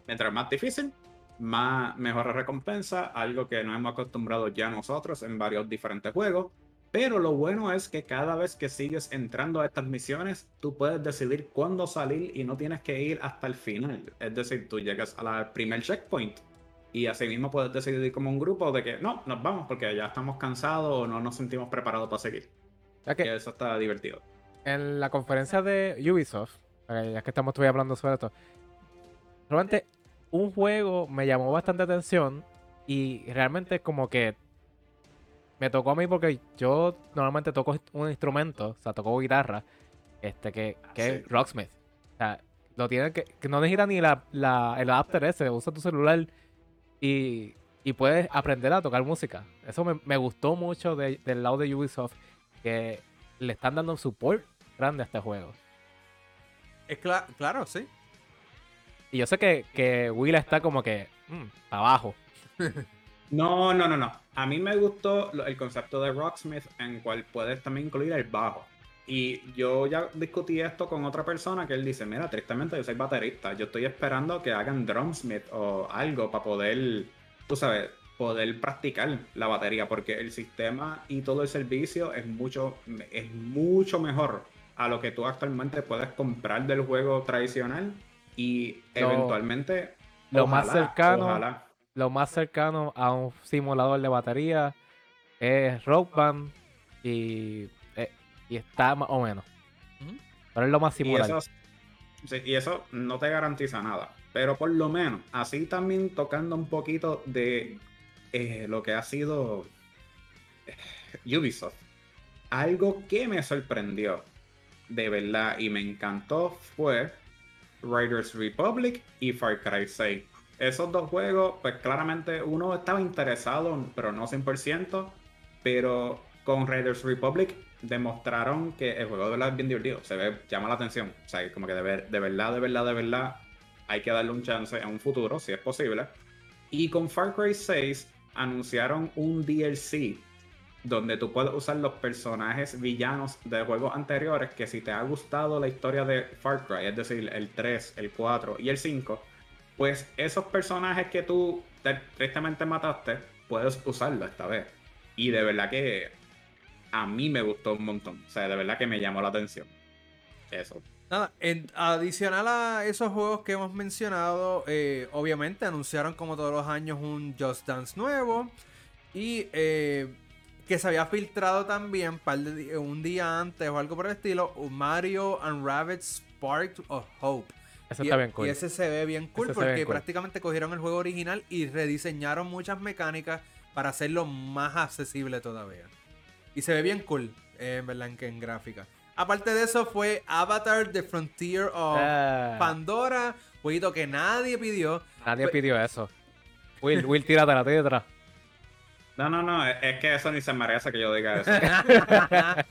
Mientras más difícil, más mejor recompensa, algo que nos hemos acostumbrado ya nosotros en varios diferentes juegos. Pero lo bueno es que cada vez que sigues entrando a estas misiones, tú puedes decidir cuándo salir y no tienes que ir hasta el final. Es decir, tú llegas al primer checkpoint y así mismo puedes decidir como un grupo de que no, nos vamos porque ya estamos cansados o no nos sentimos preparados para seguir. Que que eso está divertido. en la conferencia de Ubisoft ya que estamos todavía hablando sobre esto. Realmente, un juego me llamó bastante atención y realmente como que me tocó a mí porque yo normalmente toco un instrumento, o sea, toco guitarra, este que, que es Rocksmith. O sea, lo tiene que, que no necesita ni la, la, el adapter ese, usa tu celular y, y puedes aprender a tocar música. Eso me, me gustó mucho del lado de Ubisoft, que le están dando un support grande a este juego. Es claro, sí. Y yo sé que, que Will está como que mm, abajo. No, no, no, no. A mí me gustó el concepto de Rocksmith en cual puedes también incluir el bajo. Y yo ya discutí esto con otra persona que él dice, mira, tristemente yo soy baterista, yo estoy esperando que hagan drumsmith o algo para poder, tú sabes, poder practicar la batería, porque el sistema y todo el servicio es mucho, es mucho mejor a lo que tú actualmente puedes comprar del juego tradicional y eventualmente lo más cercano lo más cercano a un simulador de batería es Rock Band y, eh, y está más o menos. Pero es lo más similar. Y eso, no te garantiza nada. Pero por lo menos, así también tocando un poquito de eh, lo que ha sido eh, Ubisoft. Algo que me sorprendió de verdad y me encantó fue Riders Republic y Far Cry 6 esos dos juegos, pues claramente uno estaba interesado, pero no 100%, pero con Raiders Republic demostraron que el juego de verdad es bien divertido, se ve, llama la atención, o sea, como que de, de verdad, de verdad, de verdad, hay que darle un chance en un futuro, si es posible. Y con Far Cry 6 anunciaron un DLC donde tú puedes usar los personajes villanos de juegos anteriores que si te ha gustado la historia de Far Cry, es decir, el 3, el 4 y el 5, pues esos personajes que tú tristemente mataste, puedes usarlo esta vez. Y de verdad que a mí me gustó un montón. O sea, de verdad que me llamó la atención. Eso. Nada, adicional a esos juegos que hemos mencionado, eh, obviamente anunciaron como todos los años un Just Dance nuevo. Y eh, que se había filtrado también un día antes o algo por el estilo, Mario and Rabbit Spark of Hope. Ese y, está bien cool. Y ese se ve bien cool porque prácticamente cogieron el juego original y rediseñaron muchas mecánicas para hacerlo más accesible todavía. Y se ve bien cool, en verdad, en, en gráfica. Aparte de eso fue Avatar The Frontier of ah. Pandora, jueguito que nadie pidió. Nadie pidió eso. Will, Will, tírate la detrás. No, no, no, es que eso ni se merece que yo diga eso.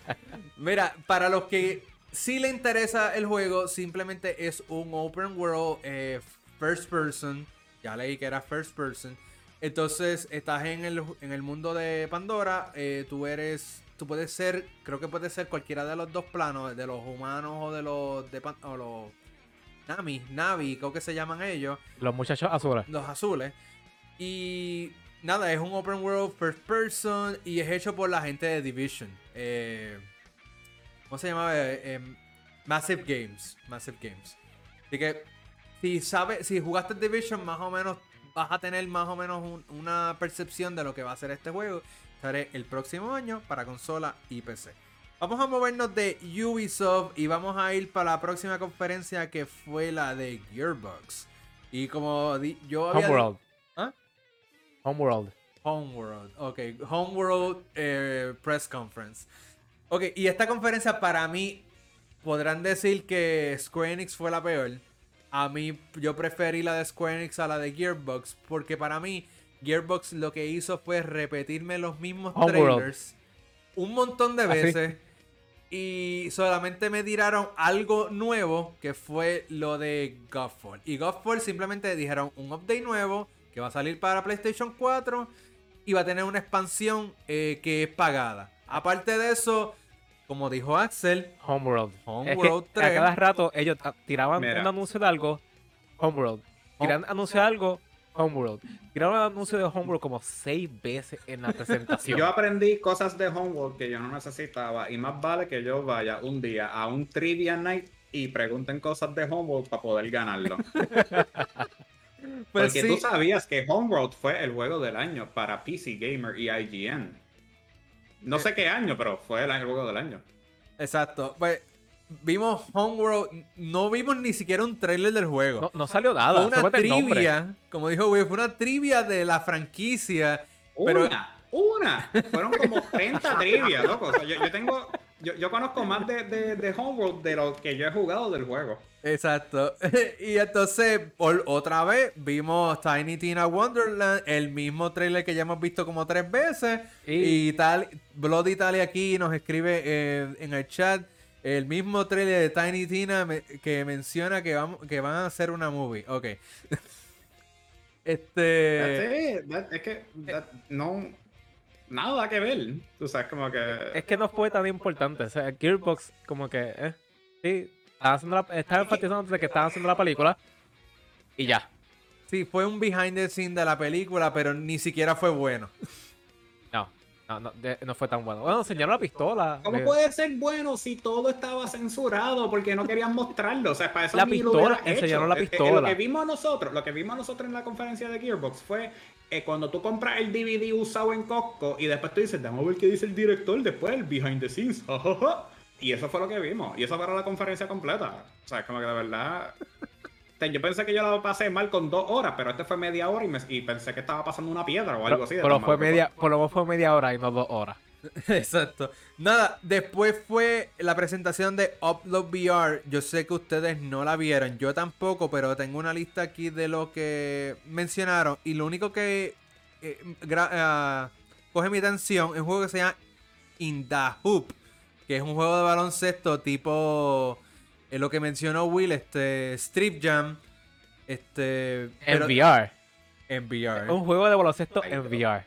Mira, para los que si le interesa el juego, simplemente es un open world eh, first person. Ya leí que era first person. Entonces, estás en el, en el mundo de Pandora. Eh, tú eres. Tú puedes ser. Creo que puedes ser cualquiera de los dos planos. De los humanos o de los. De, o los. Nami, Navi, creo que se llaman ellos. Los muchachos azules. Los azules. Y. Nada, es un open world first person. Y es hecho por la gente de Division. Eh ¿Cómo se llamaba? Eh, em, Massive Games. Massive Games. Así que si sabes, si jugaste Division, más o menos vas a tener más o menos una percepción de lo que va a ser este juego. Estaré el próximo año para consola y PC. Vamos a movernos de Ubisoft y vamos a ir para la próxima conferencia que fue la de Gearbox. Y como yo había... Homeworld. ¿Ah? Homeworld. Homeworld. Ok. Homeworld eh, Press Conference. Ok, y esta conferencia para mí podrán decir que Square Enix fue la peor. A mí yo preferí la de Square Enix a la de Gearbox porque para mí Gearbox lo que hizo fue repetirme los mismos trailers un montón de ¿Ah, veces y solamente me tiraron algo nuevo que fue lo de Godfall. Y Godfall simplemente dijeron un update nuevo que va a salir para PlayStation 4 y va a tener una expansión eh, que es pagada. Aparte de eso, como dijo Axel, Homeworld. Homeworld 3. A cada rato ellos tiraban un anuncio de algo, Homeworld. Tiraban un anuncio de algo, Homeworld. Tiraron un anuncio de Homeworld como seis veces en la presentación. Yo aprendí cosas de Homeworld que yo no necesitaba y más vale que yo vaya un día a un Trivia Night y pregunten cosas de Homeworld para poder ganarlo. pues Porque tú sabías que Homeworld fue el juego del año para PC Gamer y IGN. No sé qué año, pero fue el, juego del año. Exacto. Pues vimos Homeworld, no vimos ni siquiera un trailer del juego. No, no salió nada. fue una trivia, como dijo Will, fue una trivia de la franquicia. Pero- Una, una. Fueron como 30 trivias, loco. O sea, yo, yo tengo. Yo, yo conozco más de, de, de Homeworld de lo que yo he jugado del juego. Exacto. y entonces, por otra vez, vimos Tiny Tina Wonderland, el mismo trailer que ya hemos visto como tres veces. Y, Y- tal, Blood Italia aquí nos escribe eh, en el chat el mismo trailer de Tiny Tina me- que menciona que, vamos, que van a hacer una movie. Ok. este. That's it. That- es que that- no. Nada que ver. Tú sabes, como que. Es que no fue tan importante. O sea, Gearbox, como que. Eh, sí, estaba, haciendo la, estaba enfatizando de que estaban haciendo la película. Y ya. Sí, fue un behind the scene de la película, pero ni siquiera fue bueno. No, no, no, de- no fue tan bueno. Bueno, enseñaron la pistola. ¿Cómo eh, puede ser bueno si todo estaba censurado porque no querían mostrarlo? O sea, para eso La ni lo pistola, hubiera enseñaron hecho. la eh, pistola. Lo que vimos nosotros, lo que vimos nosotros en la conferencia de Gearbox fue eh, cuando tú compras el DVD usado en Costco y después tú dices, déjame ver qué dice el director después, el behind the scenes. ja, ja, ja". Y eso fue lo que vimos. Y eso fue la conferencia completa. O sea, como que de verdad. o sea, Yo pensé que yo la pasé mal con dos horas, pero este fue media hora y, me- y pensé que estaba pasando una piedra o algo Pero, así. de pero fue media, por lo menos fue media hora y no dos horas. Exacto. Nada, después fue la presentación de Upload VR. Yo sé que ustedes no la vieron, yo tampoco, pero tengo una lista aquí de lo que mencionaron. Y lo único que eh, ah, coge mi atención es un juego que se llama In the Hoop, que es un juego de baloncesto tipo eh, lo que mencionó Will, este Strip Jam. Este. En pero- VR. En VR. Un juego de baloncesto en. VR.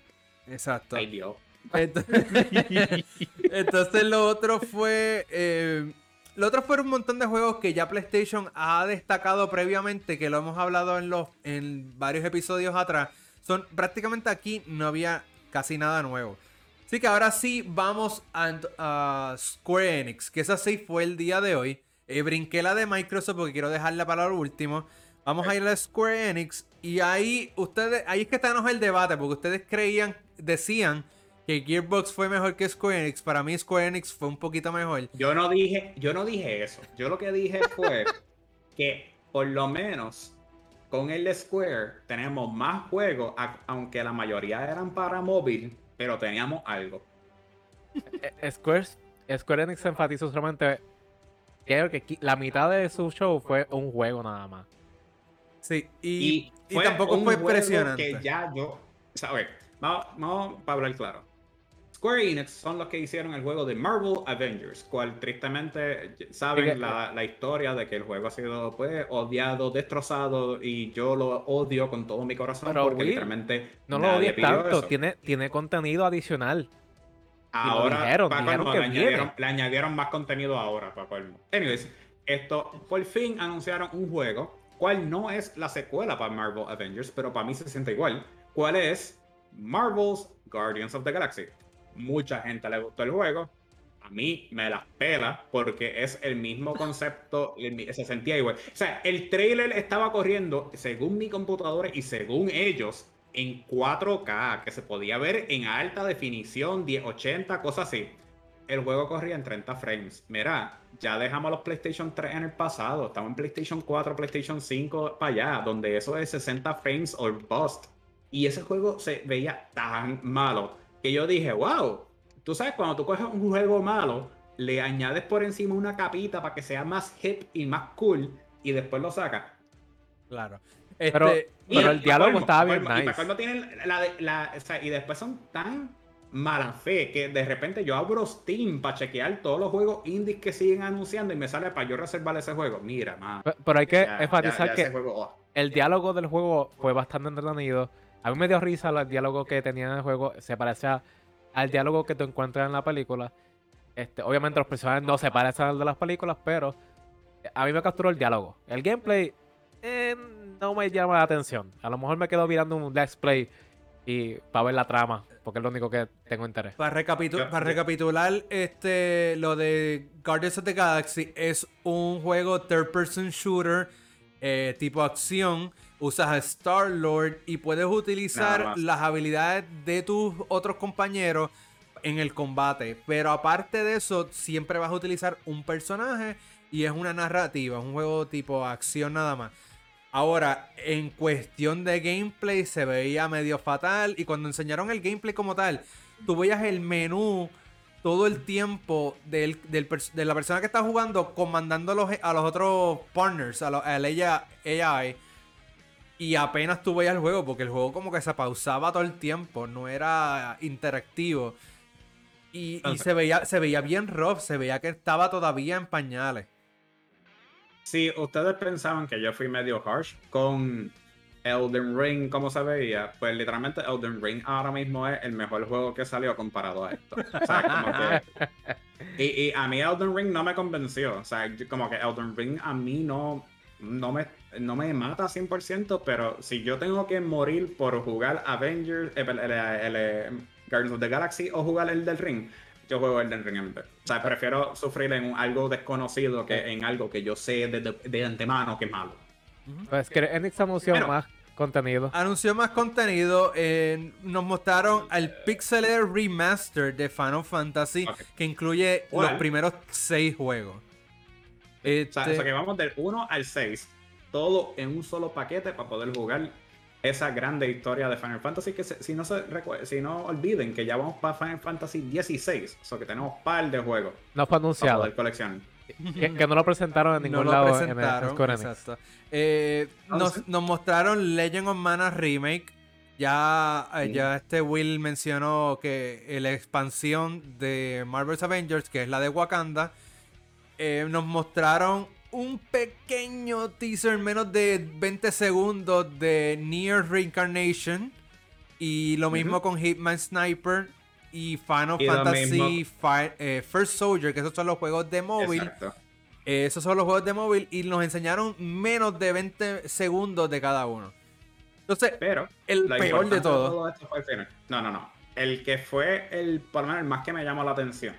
Exacto. Ay, Dios. Entonces, entonces lo otro fue. eh, lo otro fueron un montón de juegos que ya PlayStation ha destacado previamente, que lo hemos hablado en los en varios episodios atrás. Son prácticamente aquí no había casi nada nuevo. Así que ahora sí vamos a, a Square Enix, que esa sí fue el día de hoy. Eh, brinqué la de Microsoft porque quiero dejarla para lo último. Vamos a ir a Square Enix y ahí ustedes, ahí es que está el debate, porque ustedes creían, decían que Gearbox fue mejor que Square Enix. Para mí Square Enix fue un poquito mejor. Yo no dije, yo no dije eso. Yo lo que dije fue que por lo menos con el de Square tenemos más juegos, aunque la mayoría eran para móvil, pero teníamos algo. Eh, Square, Square Enix enfatizó solamente. Creo que la mitad de su show fue un juego nada más. Sí, y, Y, y fue tampoco un fue juego impresionante. Que ya yo, o sea, a ver, vamos, vamos para hablar claro. Square Enix son los que hicieron el juego de Marvel Avengers, cual tristemente saben que- la, la historia de que el juego ha sido pues odiado, destrozado y yo lo odio con todo mi corazón Pero, porque Will, literalmente No lo odies tanto, eso. tiene, tiene contenido adicional. Ahora, dijeron, dijeron le, añadieron, viene. le añadieron más contenido ahora, para colmo. Anyways, esto, por fin anunciaron un juego, cual no es la secuela para Marvel Avengers, pero para mí se siente igual. ¿Cuál es? Marvel's Guardians of the Galaxy. Mucha gente le gustó el juego. A mí me la pela porque es el mismo concepto, el se sentía igual. O sea, el trailer estaba corriendo, según mi computadora y según ellos, en 4K, que se podía ver en alta definición, 1080, cosas así. El juego corría en 30 frames. Mira, ya dejamos los PlayStation 3 en el pasado. Estamos en PlayStation 4, PlayStation 5 para allá, donde eso es 60 frames or bust. Y ese juego se veía tan malo que yo dije, wow, tú sabes, cuando tú coges un juego malo, le añades por encima una capita para que sea más hip y más cool y después lo sacas. Claro. Pero- Este, Pero Y el diálogo colmo, estaba bien nice. para colmo tienen la, de- la- o sea, y después son tan mala fe que de repente yo abro Steam para chequear todos los juegos indies que siguen anunciando y me sale para yo reservar ese juego. Mira, man. Pe- Pero hay que ya- enfatizar ya- ya que ese juego, oh. el diálogo del juego fue bastante entretenido. A mí me dio risa el diálogo que tenía en el juego. Se parecía al diálogo que tú encuentras en la película. Este, obviamente los personajes no se parecen al de las películas, pero a mí me capturó el diálogo. El gameplay eh, no me llama la atención. A lo mejor me quedo mirando un let's play y para ver la trama, porque es lo único que tengo interés. Para, recapitu- para recapitular, este, lo de Guardians of the Galaxy es un juego third person shooter eh, tipo acción. Usas a Star Lord y puedes utilizar las habilidades de tus otros compañeros en el combate. Pero aparte de eso, siempre vas a utilizar un personaje y es una narrativa, es un juego tipo acción nada más. Ahora, en cuestión de gameplay se veía medio fatal y cuando enseñaron el gameplay como tal, tú veías el menú todo el tiempo del, del de la persona que está jugando comandando a los, a los otros partners, a, los, a la AI. Y apenas tú veías el juego, porque el juego como que se pausaba todo el tiempo, no era interactivo. Y, y se, veía, se veía bien rough, se veía que estaba todavía en pañales. Si ustedes pensaban que yo fui medio harsh con Elden Ring, como se veía, pues literalmente Elden Ring ahora mismo es el mejor juego que salió comparado a esto. O sea, como que... y, y, a mí Elden Ring no me convenció. O sea, como que Elden Ring a mí no, no, me, no me mata 100%, pero si yo tengo que morir por jugar Avengers, el, el, Guardians of the Galaxy o jugar el del Ring, yo juego Elden Ring en vez. O sea, prefiero sufrir en algo desconocido que en algo que yo sé de, de, antemano que es malo. Pues que Enix anunció más contenido. Anunció más contenido. Eh, nos mostraron el Pixel Remaster de Final Fantasy que incluye los primeros seis juegos. O, sea, o, sea, este que vamos del 1 al 6, todo en un solo paquete para poder jugar esa grande historia de Final Fantasy que si no se si no olviden que ya vamos para Final Fantasy 16, o sea que tenemos un par de juegos. No fue anunciado. Para colección. Que, no lo presentaron en ningún lado en el Exacto. Eh, nos, nos, mostraron Legend of Mana Remake. Ya, eh, ya este Will mencionó que la expansión de Marvel's Avengers, que es la de Wakanda, eh, nos mostraron un pequeño teaser, menos de 20 segundos de Near Reincarnation. Y lo mismo con Hitman Sniper y Final Fantasy eh, First Soldier, que esos son los juegos de móvil. Eh, esos son los juegos de móvil y nos enseñaron menos de 20 segundos de cada uno. Entonces, pero el peor de todo. no, no, no. El que fue el, por lo menos el más que me llamó la atención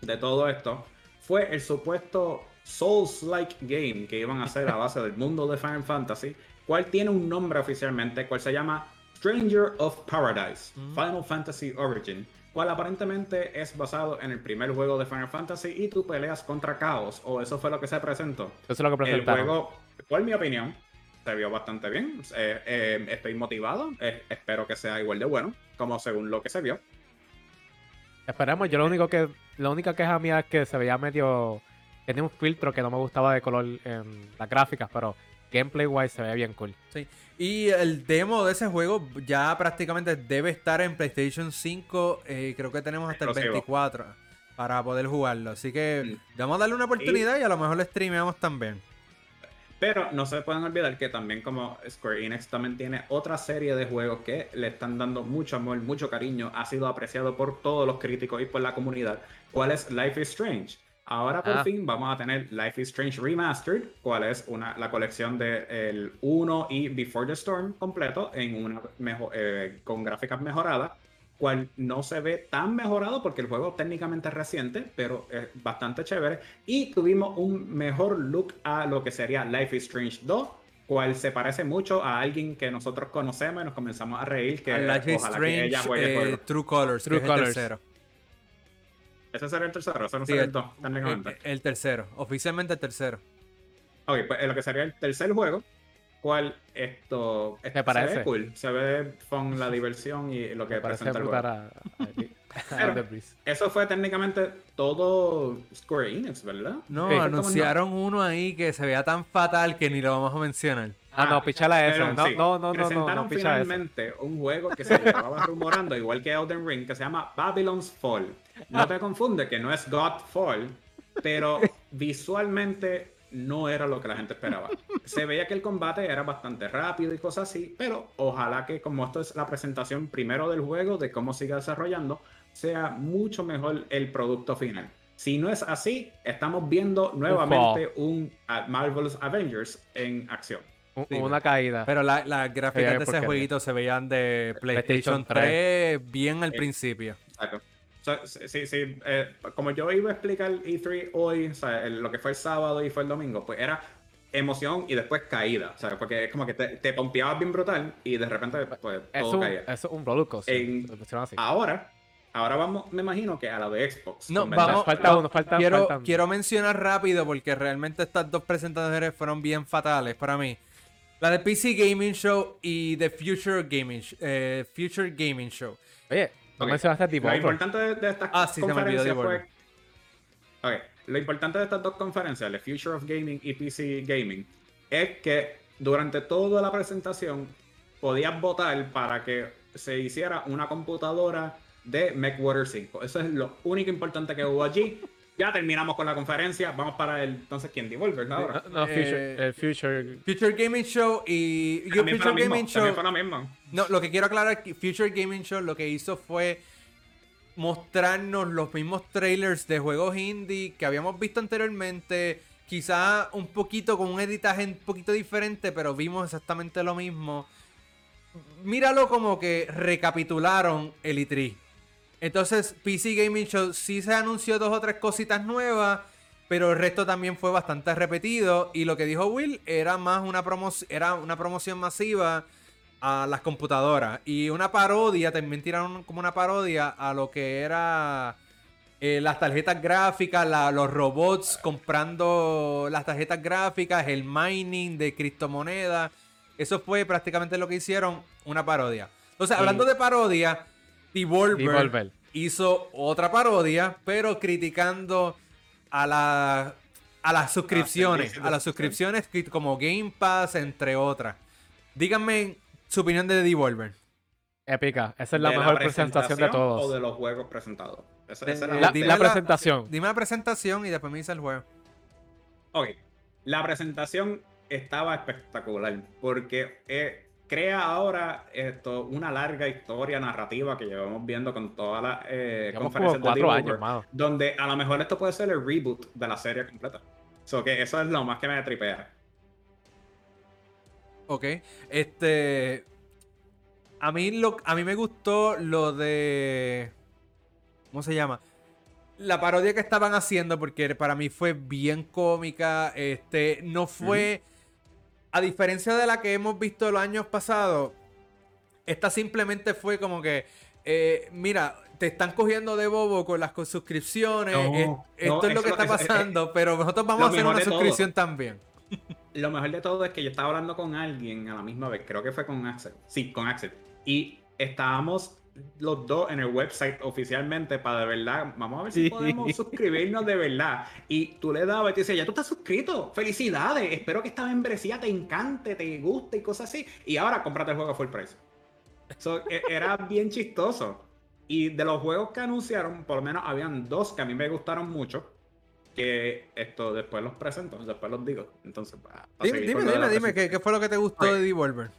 de todo esto fue el supuesto Souls-like game que iban a hacer a base del mundo de Final Fantasy, cual tiene un nombre oficialmente, cual se llama Stranger of Paradise, mm. Final Fantasy Origin, cual aparentemente es basado en el primer juego de Final Fantasy y tú peleas contra Chaos, o eso fue lo que se presentó. Eso es lo que presentaron. El juego, por mi opinión, se vio bastante bien. Eh, eh, estoy motivado, eh, espero que sea igual de bueno, como según lo que se vio. Esperemos, yo lo único que, la única queja mía es que se veía medio tenía un filtro que no me gustaba de color en las gráficas, pero gameplay wise se ve bien cool. Sí. Y el demo de ese juego ya prácticamente debe estar en PlayStation 5. Eh, creo que tenemos hasta el 24 para poder jugarlo. Así que vamos a darle una oportunidad y, a lo mejor lo streameamos también. Pero no se pueden olvidar que también como Square Enix también tiene otra serie de juegos que le están dando mucho amor, mucho cariño, ha sido apreciado por todos los críticos y por la comunidad. ¿Cuál es Life is Strange? Ahora por ah. fin vamos a tener Life is Strange Remastered, cual es una, la colección de el 1 y Before the Storm completo en una mejor, eh, con gráficas mejoradas, cual no se ve tan mejorado porque el juego técnicamente es reciente, pero es bastante chévere. Y tuvimos un mejor look a lo que sería Life is Strange 2, cual se parece mucho a alguien que nosotros conocemos y nos comenzamos a reír que Life is Strange, eh, True Colors, True Colors. Ese sería el tercero, ese no sería el, dos, técnicamente. El, tercero, oficialmente el tercero. Ok, pues lo que sería el tercer juego, cual esto ¿Qué parece? se ve cool, se ve con la diversión y lo que presenta el juego. eso fue técnicamente todo Square Enix, ¿verdad? No, anunciaron uno ahí que se veía tan fatal que ni lo vamos a mencionar. Ah, no, pichala eso. No, no, no, Presentaron no, no, finalmente un juego que se estaba rumorando, igual que Elden Ring, que se llama Babylon's Fall. No te confunde que no es Godfall, pero visualmente no era lo que la gente esperaba. Se veía que el combate era bastante rápido y cosas así, pero ojalá que como esto es la presentación primero del juego, de cómo siga desarrollando, sea mucho mejor el producto final. Si no es así, estamos viendo nuevamente un Marvel's Avengers en acción una caída. Pero las gráficas de ese jueguito se veían de PlayStation, 3, bien al principio. Exacto. Sí, sí, eh, como yo iba a explicar E3 hoy, lo que fue el sábado y fue el domingo, pues era emoción y después caída. O sea, porque es como que te, te pompeabas bien brutal y de repente pues, todo caía. Eso es un roller Ahora, Ahora vamos, me imagino que a la de Xbox. No, vamos, Falta no, uno, falta- quiero, faltan. quiero mencionar rápido porque realmente estas dos presentaciones fueron bien fatales para mí. La de PC Gaming Show y The Future Gaming, eh, Future Gaming Show. Oye, no Ok. mencionaste tipo Lo importante de, de estas Ah, sí, se me olvidó conferencias fue. Lo importante de estas dos conferencias, The Future of Gaming y PC Gaming, es que durante toda la presentación podías votar para que se hiciera una computadora de MechWarrior 5. Eso es lo único importante que hubo allí. Ya terminamos con la conferencia. Vamos para el. Entonces, ¿quién? Devolver, ¿no? Ahora. No, no, Future, Eh, el Future. Future Gaming Show y yo, También fue Future lo mismo, Gaming también Show. fue lo mismo. No, lo que quiero aclarar es que Future Gaming Show lo que hizo fue mostrarnos los mismos trailers de juegos indie que habíamos visto anteriormente. Quizá un poquito con un editaje un poquito diferente, pero vimos exactamente lo mismo. Míralo como que recapitularon el E3. Entonces, PC Gaming Show sí se anunció dos o tres cositas nuevas, pero el resto también fue bastante repetido. Y lo que dijo Will era más una, promo- era una promoción masiva a las computadoras. Y una parodia, también tiraron como una parodia a lo que era eh, las tarjetas gráficas, la- los robots comprando las tarjetas gráficas, el mining de criptomonedas. Eso fue prácticamente lo que hicieron, una parodia. Entonces, hablando de parodia, Devolver, Devolver. hizo otra parodia, pero criticando a la a las suscripciones, de a las suscripciones como Game Pass, entre otras. Díganme su opinión de Devolver. Épica. Esa es la ¿De mejor presentación de todos. O de los juegos presentados. Esa, De- esa de- La, la- dime la la- presentación. Dime la presentación y después me dice el juego. Ok, la presentación estaba espectacular porque eh, crea ahora esto una larga historia narrativa que llevamos viendo con todas las eh, conferencias de años, donde a lo mejor esto puede ser el reboot de la serie completa. So que eso es lo más que me tripea. Ok. Este. A mí, lo, a mí me gustó lo de. ¿Cómo se llama? La parodia que estaban haciendo, porque para mí fue bien cómica. Este. No fue. A diferencia de la que hemos visto los años pasados. Esta simplemente fue como que. eh, mira, te están cogiendo de bobo con las suscripciones. No, es- no, esto es lo que está pasando. pero nosotros vamos a hacer una todo. suscripción también. Lo mejor de todo es que yo estaba hablando con alguien a la misma vez, creo que fue con Axel. Sí, con Axel. Y estábamos los dos en el website oficialmente para de verdad, vamos a ver si podemos suscribirnos de verdad. Y tú le dabas y te decías, ya tú estás suscrito, felicidades, espero que esta membresía te encante, te guste y cosas así. Y ahora cómprate el juego a full price. So, e- era bien chistoso. Y de los juegos que anunciaron, por lo menos habían dos que a mí me gustaron mucho. Que esto después los presento, después los digo. Entonces, pa Dime, dime, dime, ¿qué, fue lo que te gustó de Devolver?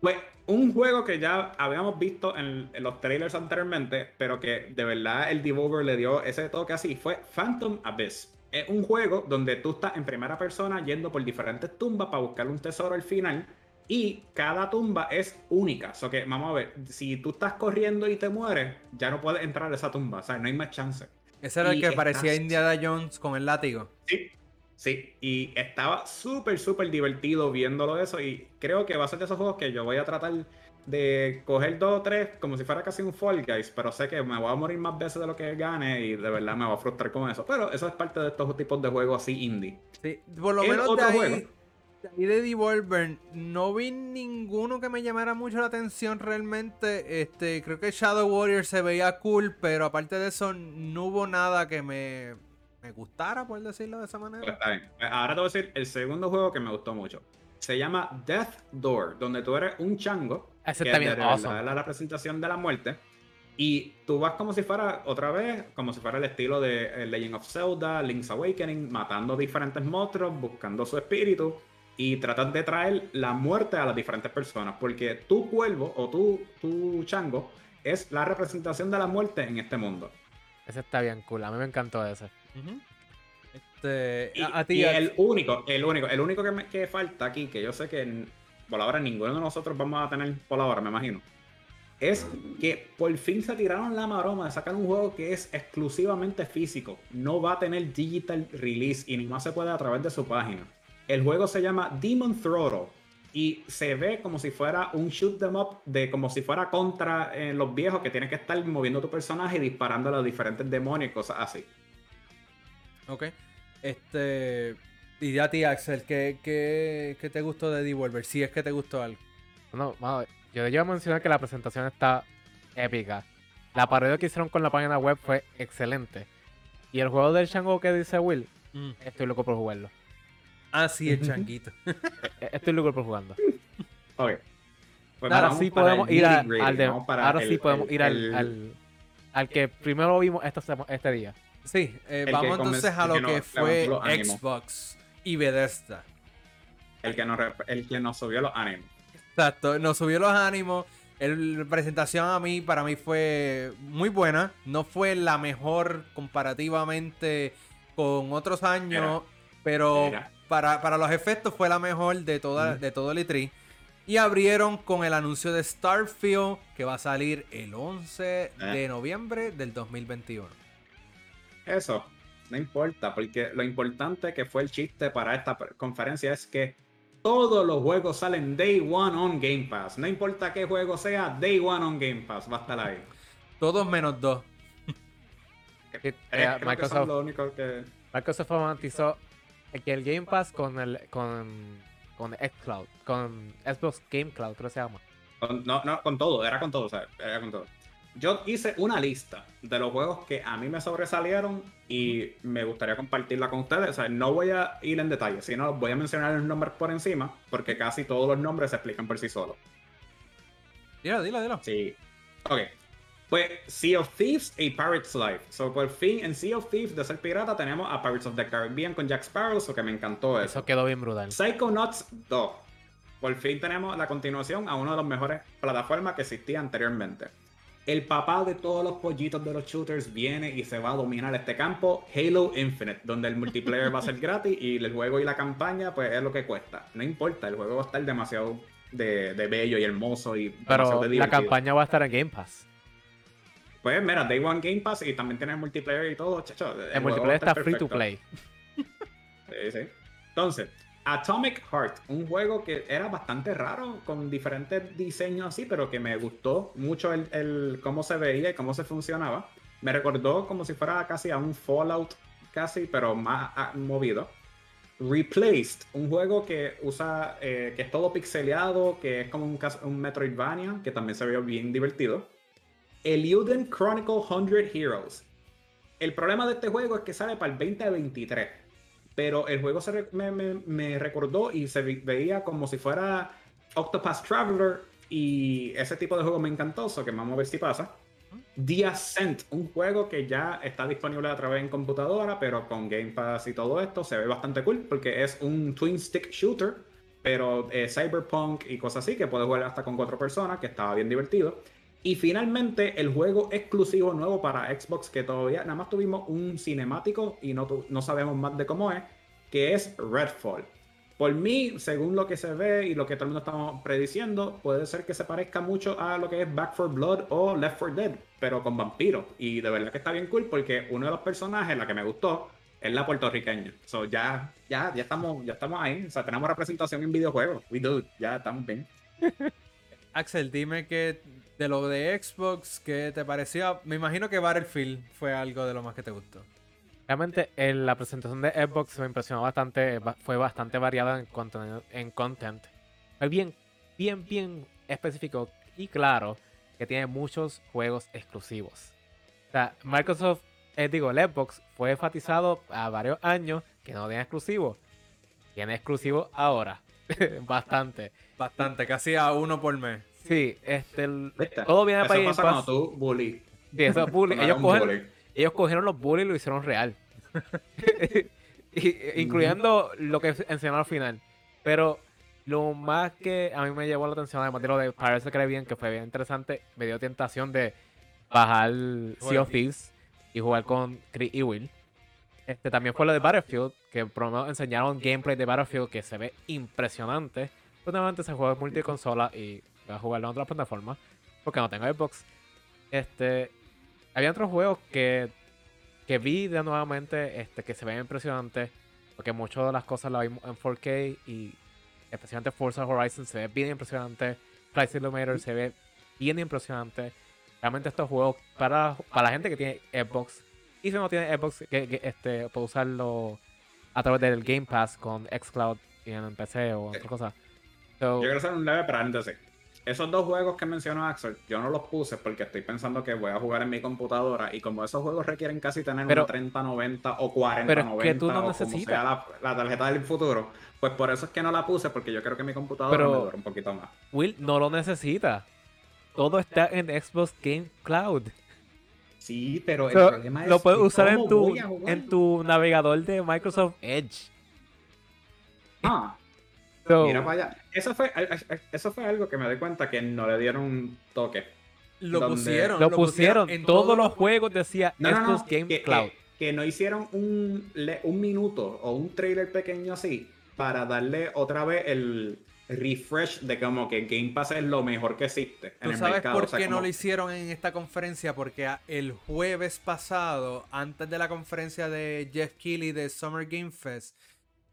Pues un juego que ya habíamos visto en, en los trailers anteriormente, pero que de verdad el Devolver le dio ese toque así, fue Phantom Abyss. Es un juego donde tú estás en primera persona yendo por diferentes tumbas para buscar un tesoro al final. Y cada tumba es única. O que, vamos a ver, si tú estás corriendo y te mueres, ya no puedes entrar a esa tumba. O sea, no hay más chance. Ese era el que parecía estás- Indiana Jones con el látigo. Sí, sí. Y estaba súper, súper divertido viéndolo eso. Y creo que va a ser de esos juegos que yo voy a tratar de coger dos o tres como si fuera casi un Fall Guys. Pero sé que me voy a morir más veces de lo que gane y de verdad me va a frustrar con eso. Pero eso es parte de estos tipos de juegos así indie. Sí, por lo menos de ahí, juego. de ahí de Devolver no vi ninguno que me llamara mucho la atención realmente. Este, creo que Shadow Warrior se veía cool, pero aparte de eso no hubo nada que me, me gustara, por decirlo de esa Pues manera. está bien. Ahora te voy a decir el segundo juego que me gustó mucho. Se llama Death Door, donde tú eres un chango. Ese que está bien awesome. es la representación de la muerte. Y tú vas como si fuera, otra vez, como si fuera el estilo de eh, Legend of Zelda, Link's Awakening, matando diferentes monstruos, buscando su espíritu y tratas de traer la muerte a las diferentes personas. Porque tu cuervo o tu, tu chango es la representación de la muerte en este mundo. Ese está bien cool. A mí me encantó ese. Este, Y, a, a ti, y a- el único, el único, el único que, me- que falta aquí, que yo sé que por ahora ninguno de nosotros vamos a tener por ahora, me imagino, es que por fin se tiraron la maroma de sacar un juego que es exclusivamente físico. No va a tener digital release y ni más se puede a través de su página. El juego se llama Demon Throttle y se ve como si fuera un shoot them up de como si fuera contra eh, los viejos que tienes que estar moviendo tu personaje y disparando a los diferentes demonios y cosas así. Ok. Este. Y a ti, Axel, ¿qué, qué, qué te gustó de Devolver? Si es que te gustó algo. No, mano, yo iba a mencionar que la presentación está épica. La parodia que hicieron con la página web fue excelente. Y el juego del Shango que dice Will, Mm. estoy loco por jugarlo. Ah, sí, el changuito. E- Estoy loco por jugando. Ok. Pues ahora vamos sí podemos ir a- nitty gritty, al de, ahora el- sí podemos el- ir al, el- al, al que primero vimos esta este día. Sí, eh, vamos entonces a lo que fue. Xbox y Bethesda. el que nos, el que nos subió los ánimos. Exacto, nos subió los ánimos. El- La presentación a mí, para mí fue muy buena. No fue la mejor comparativamente con otros años, pero Era. para, para los efectos fue la mejor de, toda, Ujú. de todo el E3. Y abrieron con el anuncio de Starfield, que va a salir el 11 de noviembre del 2021. Eso, no importa, porque lo importante que fue el chiste para esta conferencia es que todos los juegos salen Day One on Game Pass. No importa qué juego sea, Day One on Game Pass. Va a estar ahí. Todos menos dos. Que, Eh, Microsoft, que... Microsoft garantizó que el Game Pass con el con, con xCloud, con Xbox Game Cloud, creo que se llama. Con, no, no, con todo, era con todo, o sea, era con todo. Yo hice una lista de los juegos que a mí me sobresalieron y me gustaría compartirla con ustedes. O sea, no voy a ir en detalle, sino voy a mencionar los nombres por encima, porque casi todos los nombres se explican por sí solos. Dilo, dilo, dilo. Sí. Ok. Pues Sea of Thieves y Pirates Life. So, por fin, en Sea of Thieves de ser pirata tenemos a Pirates of the Caribbean con Jack Sparrow, so que me encantó eso. Eso quedó bien brutal. Psychonauts 2. Por fin tenemos la continuación a una de las mejores plataformas que existía anteriormente. El papá de todos los pollitos de los shooters viene y se va a dominar este campo, Halo Infinite, donde el multiplayer va a ser gratis y el juego y la campaña pues es lo que cuesta. No importa, el juego va a estar demasiado de, de bello y hermoso y Pero de la campaña va a estar en Game Pass. Pues mira, Day One Game Pass y también tiene multiplayer y todo, chacho. El, a multiplayer está free to play. Sí, sí. Entonces, Atomic Heart, un juego que era bastante raro, con diferentes diseños así, pero que me gustó mucho el, el cómo se veía y cómo se funcionaba. Me recordó como si fuera casi a un Fallout, casi, pero más ah, movido. Replaced, un juego que usa, eh, que es todo pixeleado, que es como un, un Metroidvania, que también se ve bien divertido. Eluden Chronicle 100 Heroes. El problema de este juego es que sale para el 2023 pero el juego se me, recordó y se veía como si fuera Octopath Traveler y ese tipo de juego me encantó, so que vamos a ver si pasa. The Ascent, un juego que ya está disponible a través en computadora, pero con Game Pass y todo esto se ve bastante cool porque es un twin stick shooter, pero eh, cyberpunk y cosas así que puedes jugar hasta con cuatro personas, que estaba bien divertido. Y finalmente el juego exclusivo nuevo para Xbox que todavía nada más tuvimos un cinemático y no, no sabemos más de cómo es, que es Redfall. Por mí, según lo que se ve y lo que todo el mundo estamos prediciendo, puede ser que se parezca mucho a lo que es Back 4 Blood o Left 4 Dead, pero con vampiros. Y de verdad que está bien cool porque uno de los personajes, la que me gustó, es la puertorriqueña. So ya, ya, ya estamos, ya estamos ahí. O sea, tenemos representación en videojuegos. We do, ya estamos bien. Axel, dime que de lo de Xbox, ¿qué te pareció? Me imagino que Battlefield fue algo de lo más que te gustó. Realmente en la presentación de Xbox me impresionó bastante, ba- fue bastante variada en, contenido- en content. Fue bien, bien, bien específico y claro que tiene muchos juegos exclusivos. O sea, Microsoft, eh, digo, el Xbox fue enfatizado a varios años que no tenía exclusivo. Tiene exclusivo ahora. bastante. Bastante, casi a uno por mes. Sí, este, todo viene Eso para Game pasa cuando Pass. tú bully. Sí, eso es Ellos cogen, bully. ellos cogieron los bullies y lo hicieron real. Y- incluyendo lo que enseñaron al final. Pero lo más que a mí me llevó la atención, además de lo de Pirates the Caribbean, que fue bien interesante, me dio tentación de bajar Sea of Thieves y jugar con Chris y Will. Este, también fue lo de Battlefield, que por lo menos enseñaron gameplay de Battlefield que se ve impresionante. Últimamente ese juego es multiconsola y voy a jugarlo en otras plataformas, porque no tengo Xbox. Este, había otros juegos que, que vi de nuevamente este, que se ven impresionantes, porque muchas de las cosas las vimos en 4K y especialmente Forza Horizon, se ve bien impresionante. Flight Simulator se ve bien impresionante. Realmente estos juegos, para, para la gente que tiene Xbox, y si no tiene Xbox, que, este, puede usarlo a través del Game Pass con Xcloud y en el PC o otra cosa. Yo quiero hacer un leve paréntesis. Esos dos juegos que mencionó Axel, yo no los puse porque estoy pensando que voy a jugar en mi computadora y como esos juegos requieren casi tener una 3090 o 4090 pero que tú no o necesitas. como sea la, tarjeta del futuro, pues por eso es que no la puse porque yo creo que mi computadora pero, me dura un poquito más. Will no lo necesita. Todo está en Xbox Game Cloud. Sí, pero el problema es lo puedes usar en tu, en tu navegador de Microsoft Edge. Ah. Mira para allá. Eso fue, eso fue algo que me di cuenta que no le dieron un toque. Lo pusieron. Lo, pusieron. En todos los juegos decía Xbox Game Cloud. Que, no hicieron un, un minuto o un trailer pequeño así para darle otra vez el, refresh de como que Game Pass es lo mejor que existe en ¿Tú sabes por qué no lo hicieron en esta conferencia? Porque el jueves pasado, antes de la conferencia de Jeff Keighley de Summer Game Fest,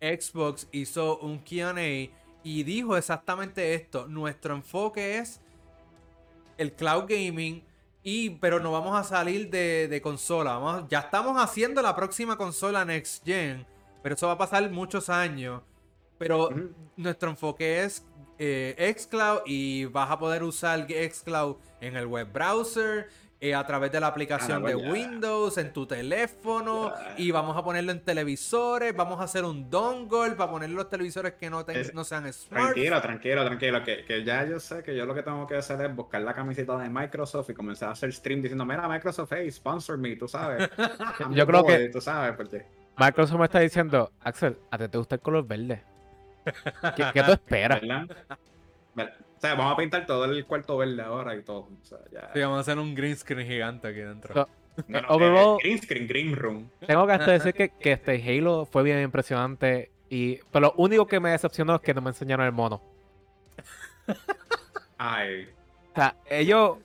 Xbox hizo un QA y dijo exactamente esto. Nuestro enfoque es el cloud gaming. Y, pero no vamos a salir de, consola. Vamos, ya estamos haciendo la próxima consola Next Gen. Pero eso va a pasar muchos años. Pero nuestro enfoque es eh, Xcloud y vas a poder usar Xcloud en el web browser, eh, a través de la aplicación ah, de Windows, en tu teléfono, y vamos a ponerlo en televisores, vamos a hacer un dongle para poner los televisores que no, no sean smart. Tranquilo, tranquilo, tranquilo, que, que, ya yo sé que yo lo que tengo que hacer es buscar la camiseta de Microsoft y comenzar a hacer stream diciendo, mira Microsoft, hey, sponsor me, tú sabes. yo creo que... Tú sabes, porque... Microsoft me está diciendo, Axel, ¿a ti te gusta el color verde? ¿Qué, tú esperas? O sea, vamos a pintar todo el cuarto verde ahora y todo. O sea, ya... Sí, vamos a hacer un green screen gigante aquí dentro. overall, green screen, green room. Tengo que decir que, que, este Halo fue bien impresionante. Y, pero lo único que me decepcionó es que no me enseñaron el mono. Ay. O sea, ellos.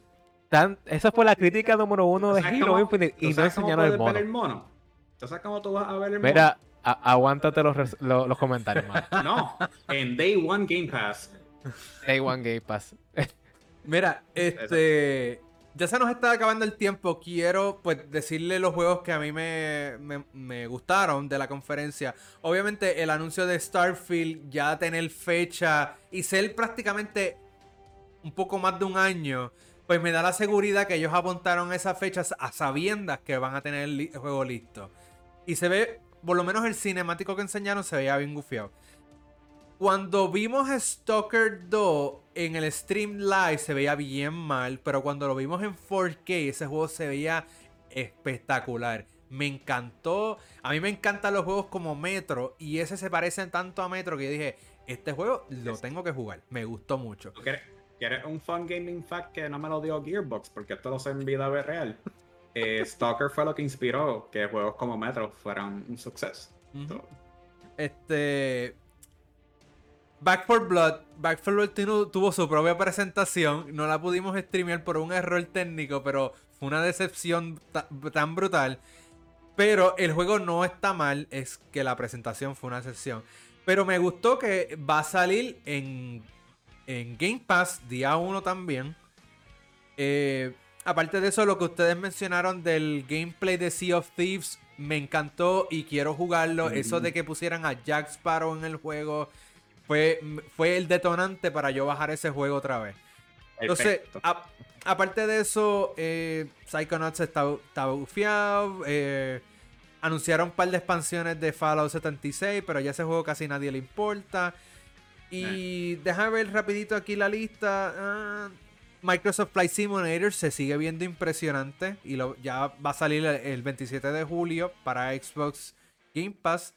Tan, esa fue la crítica número uno de Halo Infinite y no enseñaron el mono. Ver el mono. ¿Tú cómo tú vas a ver el Mira, aguántate los, los, comentarios, No, en Day One Game Pass. Day One Game Pass. Mira, este. Ya se nos está acabando el tiempo. Quiero pues decirle los juegos que a mí me, me, gustaron de la conferencia. Obviamente el anuncio de Starfield, ya tener fecha y ser prácticamente un poco más de un año, pues me da la seguridad que ellos apuntaron esas fechas a sabiendas que van a tener el juego listo. Y se ve por lo menos el cinemático que enseñaron se veía bien gufiado. Cuando vimos Stalker 2 en el stream live se veía bien mal, pero cuando lo vimos en 4K ese juego se veía espectacular. Me encantó. A mí me encantan los juegos como Metro y ese se parece tanto a Metro que yo dije, este juego lo tengo que jugar. Me gustó mucho. ¿Quieres un fun gaming fact que no me lo dio Gearbox? Porque esto lo sé en vida real. Eh, Stalker fue lo que inspiró que juegos como Metro fueran un suceso. Este. Back for Blood. Back for Blood tuvo su propia presentación. No la pudimos streamear por un error técnico, pero fue una decepción tan brutal. Pero el juego no está mal, es que la presentación fue una excepción. Pero me gustó que va a salir en, en Game Pass día 1 también. Eh, aparte de eso, lo que ustedes mencionaron del gameplay de Sea of Thieves me encantó y quiero jugarlo. Eso de que pusieran a Jack Sparrow en el juego fue, fue el detonante para yo bajar ese juego otra vez. Entonces, aparte de eso, eh, Psychonauts está, está bufiado. Eh, anunciaron un par de expansiones de Fallout 76, pero ya ese juego casi nadie le importa. Y eh. déjame ver rapidito aquí la lista. Ah, Microsoft Flight Simulator se sigue viendo impresionante y lo, ya va a salir el 27 de julio para Xbox Game Pass.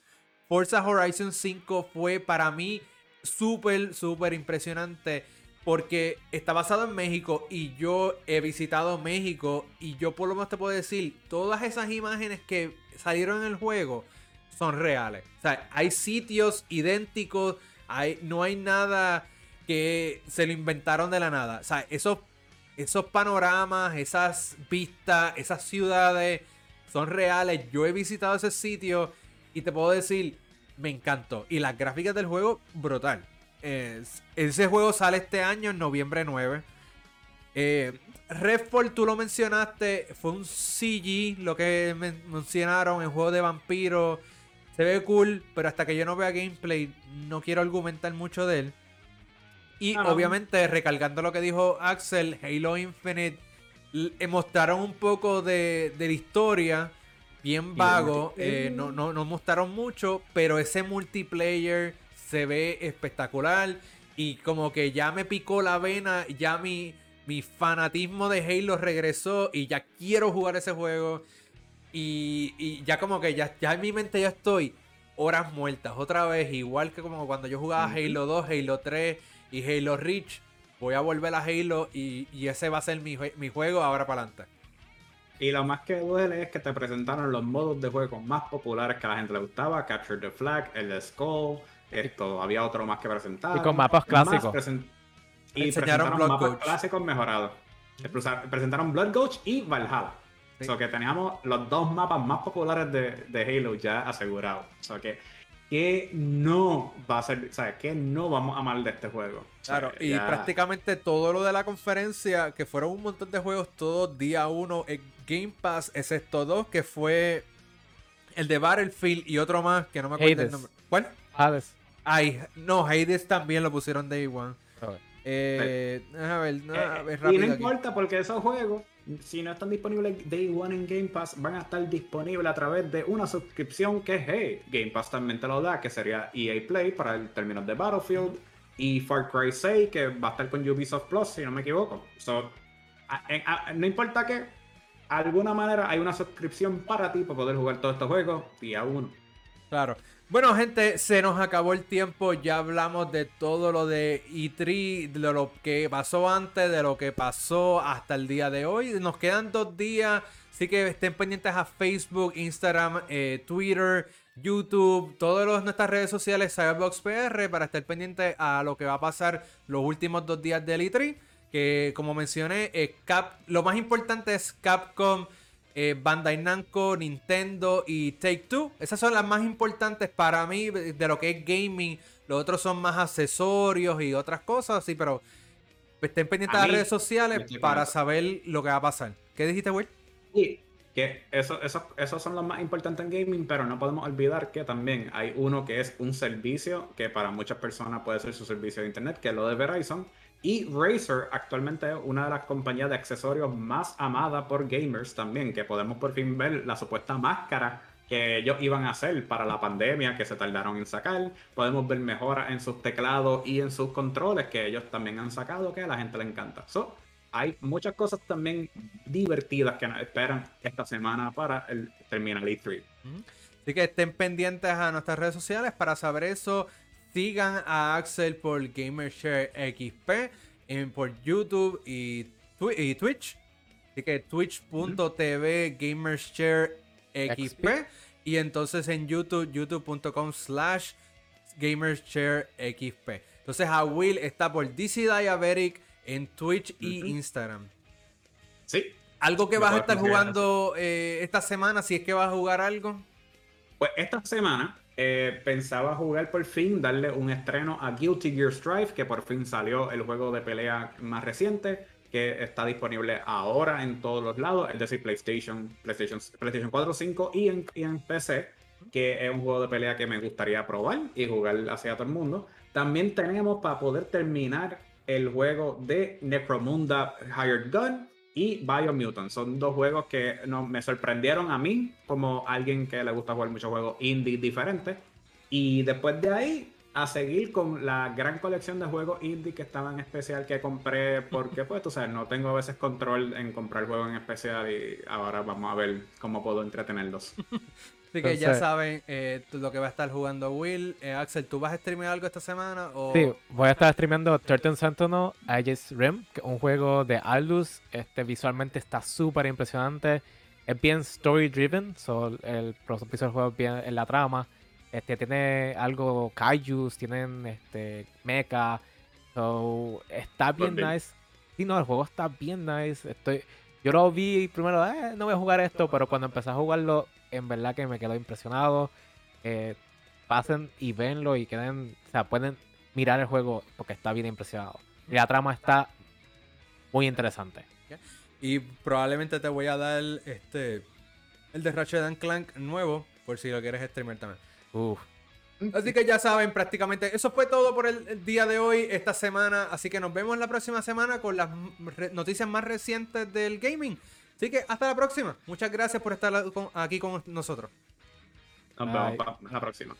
Forza Horizon 5 fue para mí súper, súper impresionante porque está basado en México y yo he visitado México y yo por lo menos te puedo decir, todas esas imágenes que salieron en el juego son reales. O sea, hay sitios idénticos, hay, no hay nada que se lo inventaron de la nada. O sea, esos, esos panoramas, esas vistas, esas ciudades son reales. Yo he visitado ese sitio y te puedo decir, me encantó. Y las gráficas del juego, brutal. es- ese juego sale este año, en noviembre 9. Eh, Redfall, tú lo mencionaste, fue un CG, lo que men- mencionaron, el juego de vampiros. Se ve cool, pero hasta que yo no vea gameplay, no quiero argumentar mucho de él. Y Ah, obviamente, recargando lo que dijo Axel, Halo Infinite, mostraron un poco de, de la historia, bien vago, eh, no, no, no mostraron mucho, pero ese multiplayer se ve espectacular y como que ya me picó la vena, ya mi, mi fanatismo de Halo regresó y ya quiero jugar ese juego y, y ya como que ya, ya en mi mente ya estoy horas muertas otra vez, igual que como cuando yo jugaba. Halo 2, Halo 3 y Halo Reach, voy a volver a Halo y, y ese va a ser mi, mi juego ahora para adelante. Y lo más que duele es que te presentaron los modos de juego más populares que a la gente le gustaba: Capture the Flag, el de Skull. Esto, había otro más que presentar. Y con mapas clásicos. Y Enseñaron presentaron Blood mapas clásicos mejorados. Presentaron Blood Gulch y Valhalla. Sí. So que teníamos los dos mapas más populares de, de Halo ya asegurados. So que, que no va a ser, ¿sabes? Que no vamos a amar de este juego. O sea, Claro, y ya- prácticamente todo lo de la conferencia, que fueron un montón de juegos, todos día uno en Game Pass, excepto dos, que fue el de Battlefield y otro más, que no me acuerdo el Hades. nombre. ¿Cuál? Hades. Ay, no, Hades también lo pusieron Day One. Ok. Eh, a ver, no, a ver, y no rápido aquí. importa porque esos juegos, si no están disponibles Day One en Game Pass, van a estar disponibles a través de una suscripción que, hey, Game Pass también te lo da, que sería EA Play para el término de Battlefield y Far Cry 6, que va a estar con Ubisoft Plus, si no me equivoco. So, no importa que, de alguna manera hay una suscripción para ti para poder jugar todos estos juegos día uno. Claro. Bueno, gente, se nos acabó el tiempo. Ya hablamos de todo lo de E3, de lo que pasó antes, de lo que pasó hasta el día de hoy. Nos quedan dos días, así que estén pendientes a Facebook, Instagram, eh, Twitter, YouTube, todas nuestras redes sociales, Cyberbox PR, para estar pendientes a lo que va a pasar los últimos dos días del E3. Que como mencioné, Cap, lo más importante es Capcom eh, Bandai Namco, Nintendo y Take Two. Esas son las más importantes para mí de lo que es gaming. Los otros son más accesorios y otras cosas, sí, pero estén pendientes de las redes sociales para saber lo que va a pasar. ¿Qué dijiste, Will? Y que eso, eso- esos son los más importantes en gaming, pero no podemos olvidar que también hay uno que es un servicio que para muchas personas puede ser su servicio de internet, que es lo de Verizon. Y Razer actualmente es una de las compañías de accesorios más amadas por gamers también, que podemos por fin ver la supuesta máscara que ellos iban a hacer para la pandemia que se tardaron en sacar. Podemos ver mejoras en sus teclados y en sus controles que ellos también han sacado que a la gente le encanta. So, hay muchas cosas también divertidas que nos esperan esta semana para el Terminal E3. Así que estén pendientes a nuestras redes sociales para saber eso. Sigan a Axel por GamerShare XP, en, por YouTube y, Twi- y Twitch. Así que twitch.tv GamerShare XP. Y entonces en YouTube, youtube.com slash GamerShare XP. Entonces a Will está por DC Diabetic en Twitch y. Instagram. Sí, ¿Algo que vas a estar jugando eh, esta semana? Si es que vas a jugar algo. Pues esta semana eh, pensaba jugar por fin, darle un estreno a Guilty Gear Strive, que por fin salió el juego de pelea más reciente, que está disponible ahora en todos los lados, es decir, PlayStation, PlayStation, PlayStation 4, 5 y en, y en PC, que es un juego de pelea que me gustaría probar y jugar hacia todo el mundo. También tenemos para poder terminar el juego de Necromunda Hired Gun y Biomutant. Son dos juegos que no, me sorprendieron a mí como alguien que le gusta jugar muchos juegos indie diferentes. Y después de ahí, a seguir con la gran colección de juegos indie que estaban en especial que compré, porque pues tú sabes, no tengo a veces control en comprar juegos en especial y ahora vamos a ver cómo puedo entretenerlos. Así que ya saben eh, tú- lo que va a estar jugando Will. Eh, Axel, ¿tú vas a streamear algo esta semana? O... Sí, voy a estar streameando Turtle Sentinel Aegis Rim, que es un juego de Aldus. Este visualmente está súper impresionante. Es bien story driven, so el propósito del juego es bien en la trama. Este tiene algo kaijus, tienen este mecha. So está bien bien. nice. Sí, no, el juego está bien nice. Estoy yo lo vi primero, eh, no voy a jugar esto, pero cuando empecé a jugarlo, en verdad que me quedó impresionado. Eh, pasen y venlo y queden, o sea, pueden, mirar el juego porque está bien impresionado. Y la trama está muy interesante. Y probablemente te voy a dar este el de Ratchet and Clank nuevo, por si lo quieres streamer también. Uf. Así que ya saben, prácticamente eso fue todo por el, el día de hoy, esta semana. Así que nos vemos la próxima semana con las noticias más recientes del gaming. Así que hasta la próxima. Muchas gracias por estar aquí con nosotros. Nos vemos para la próxima.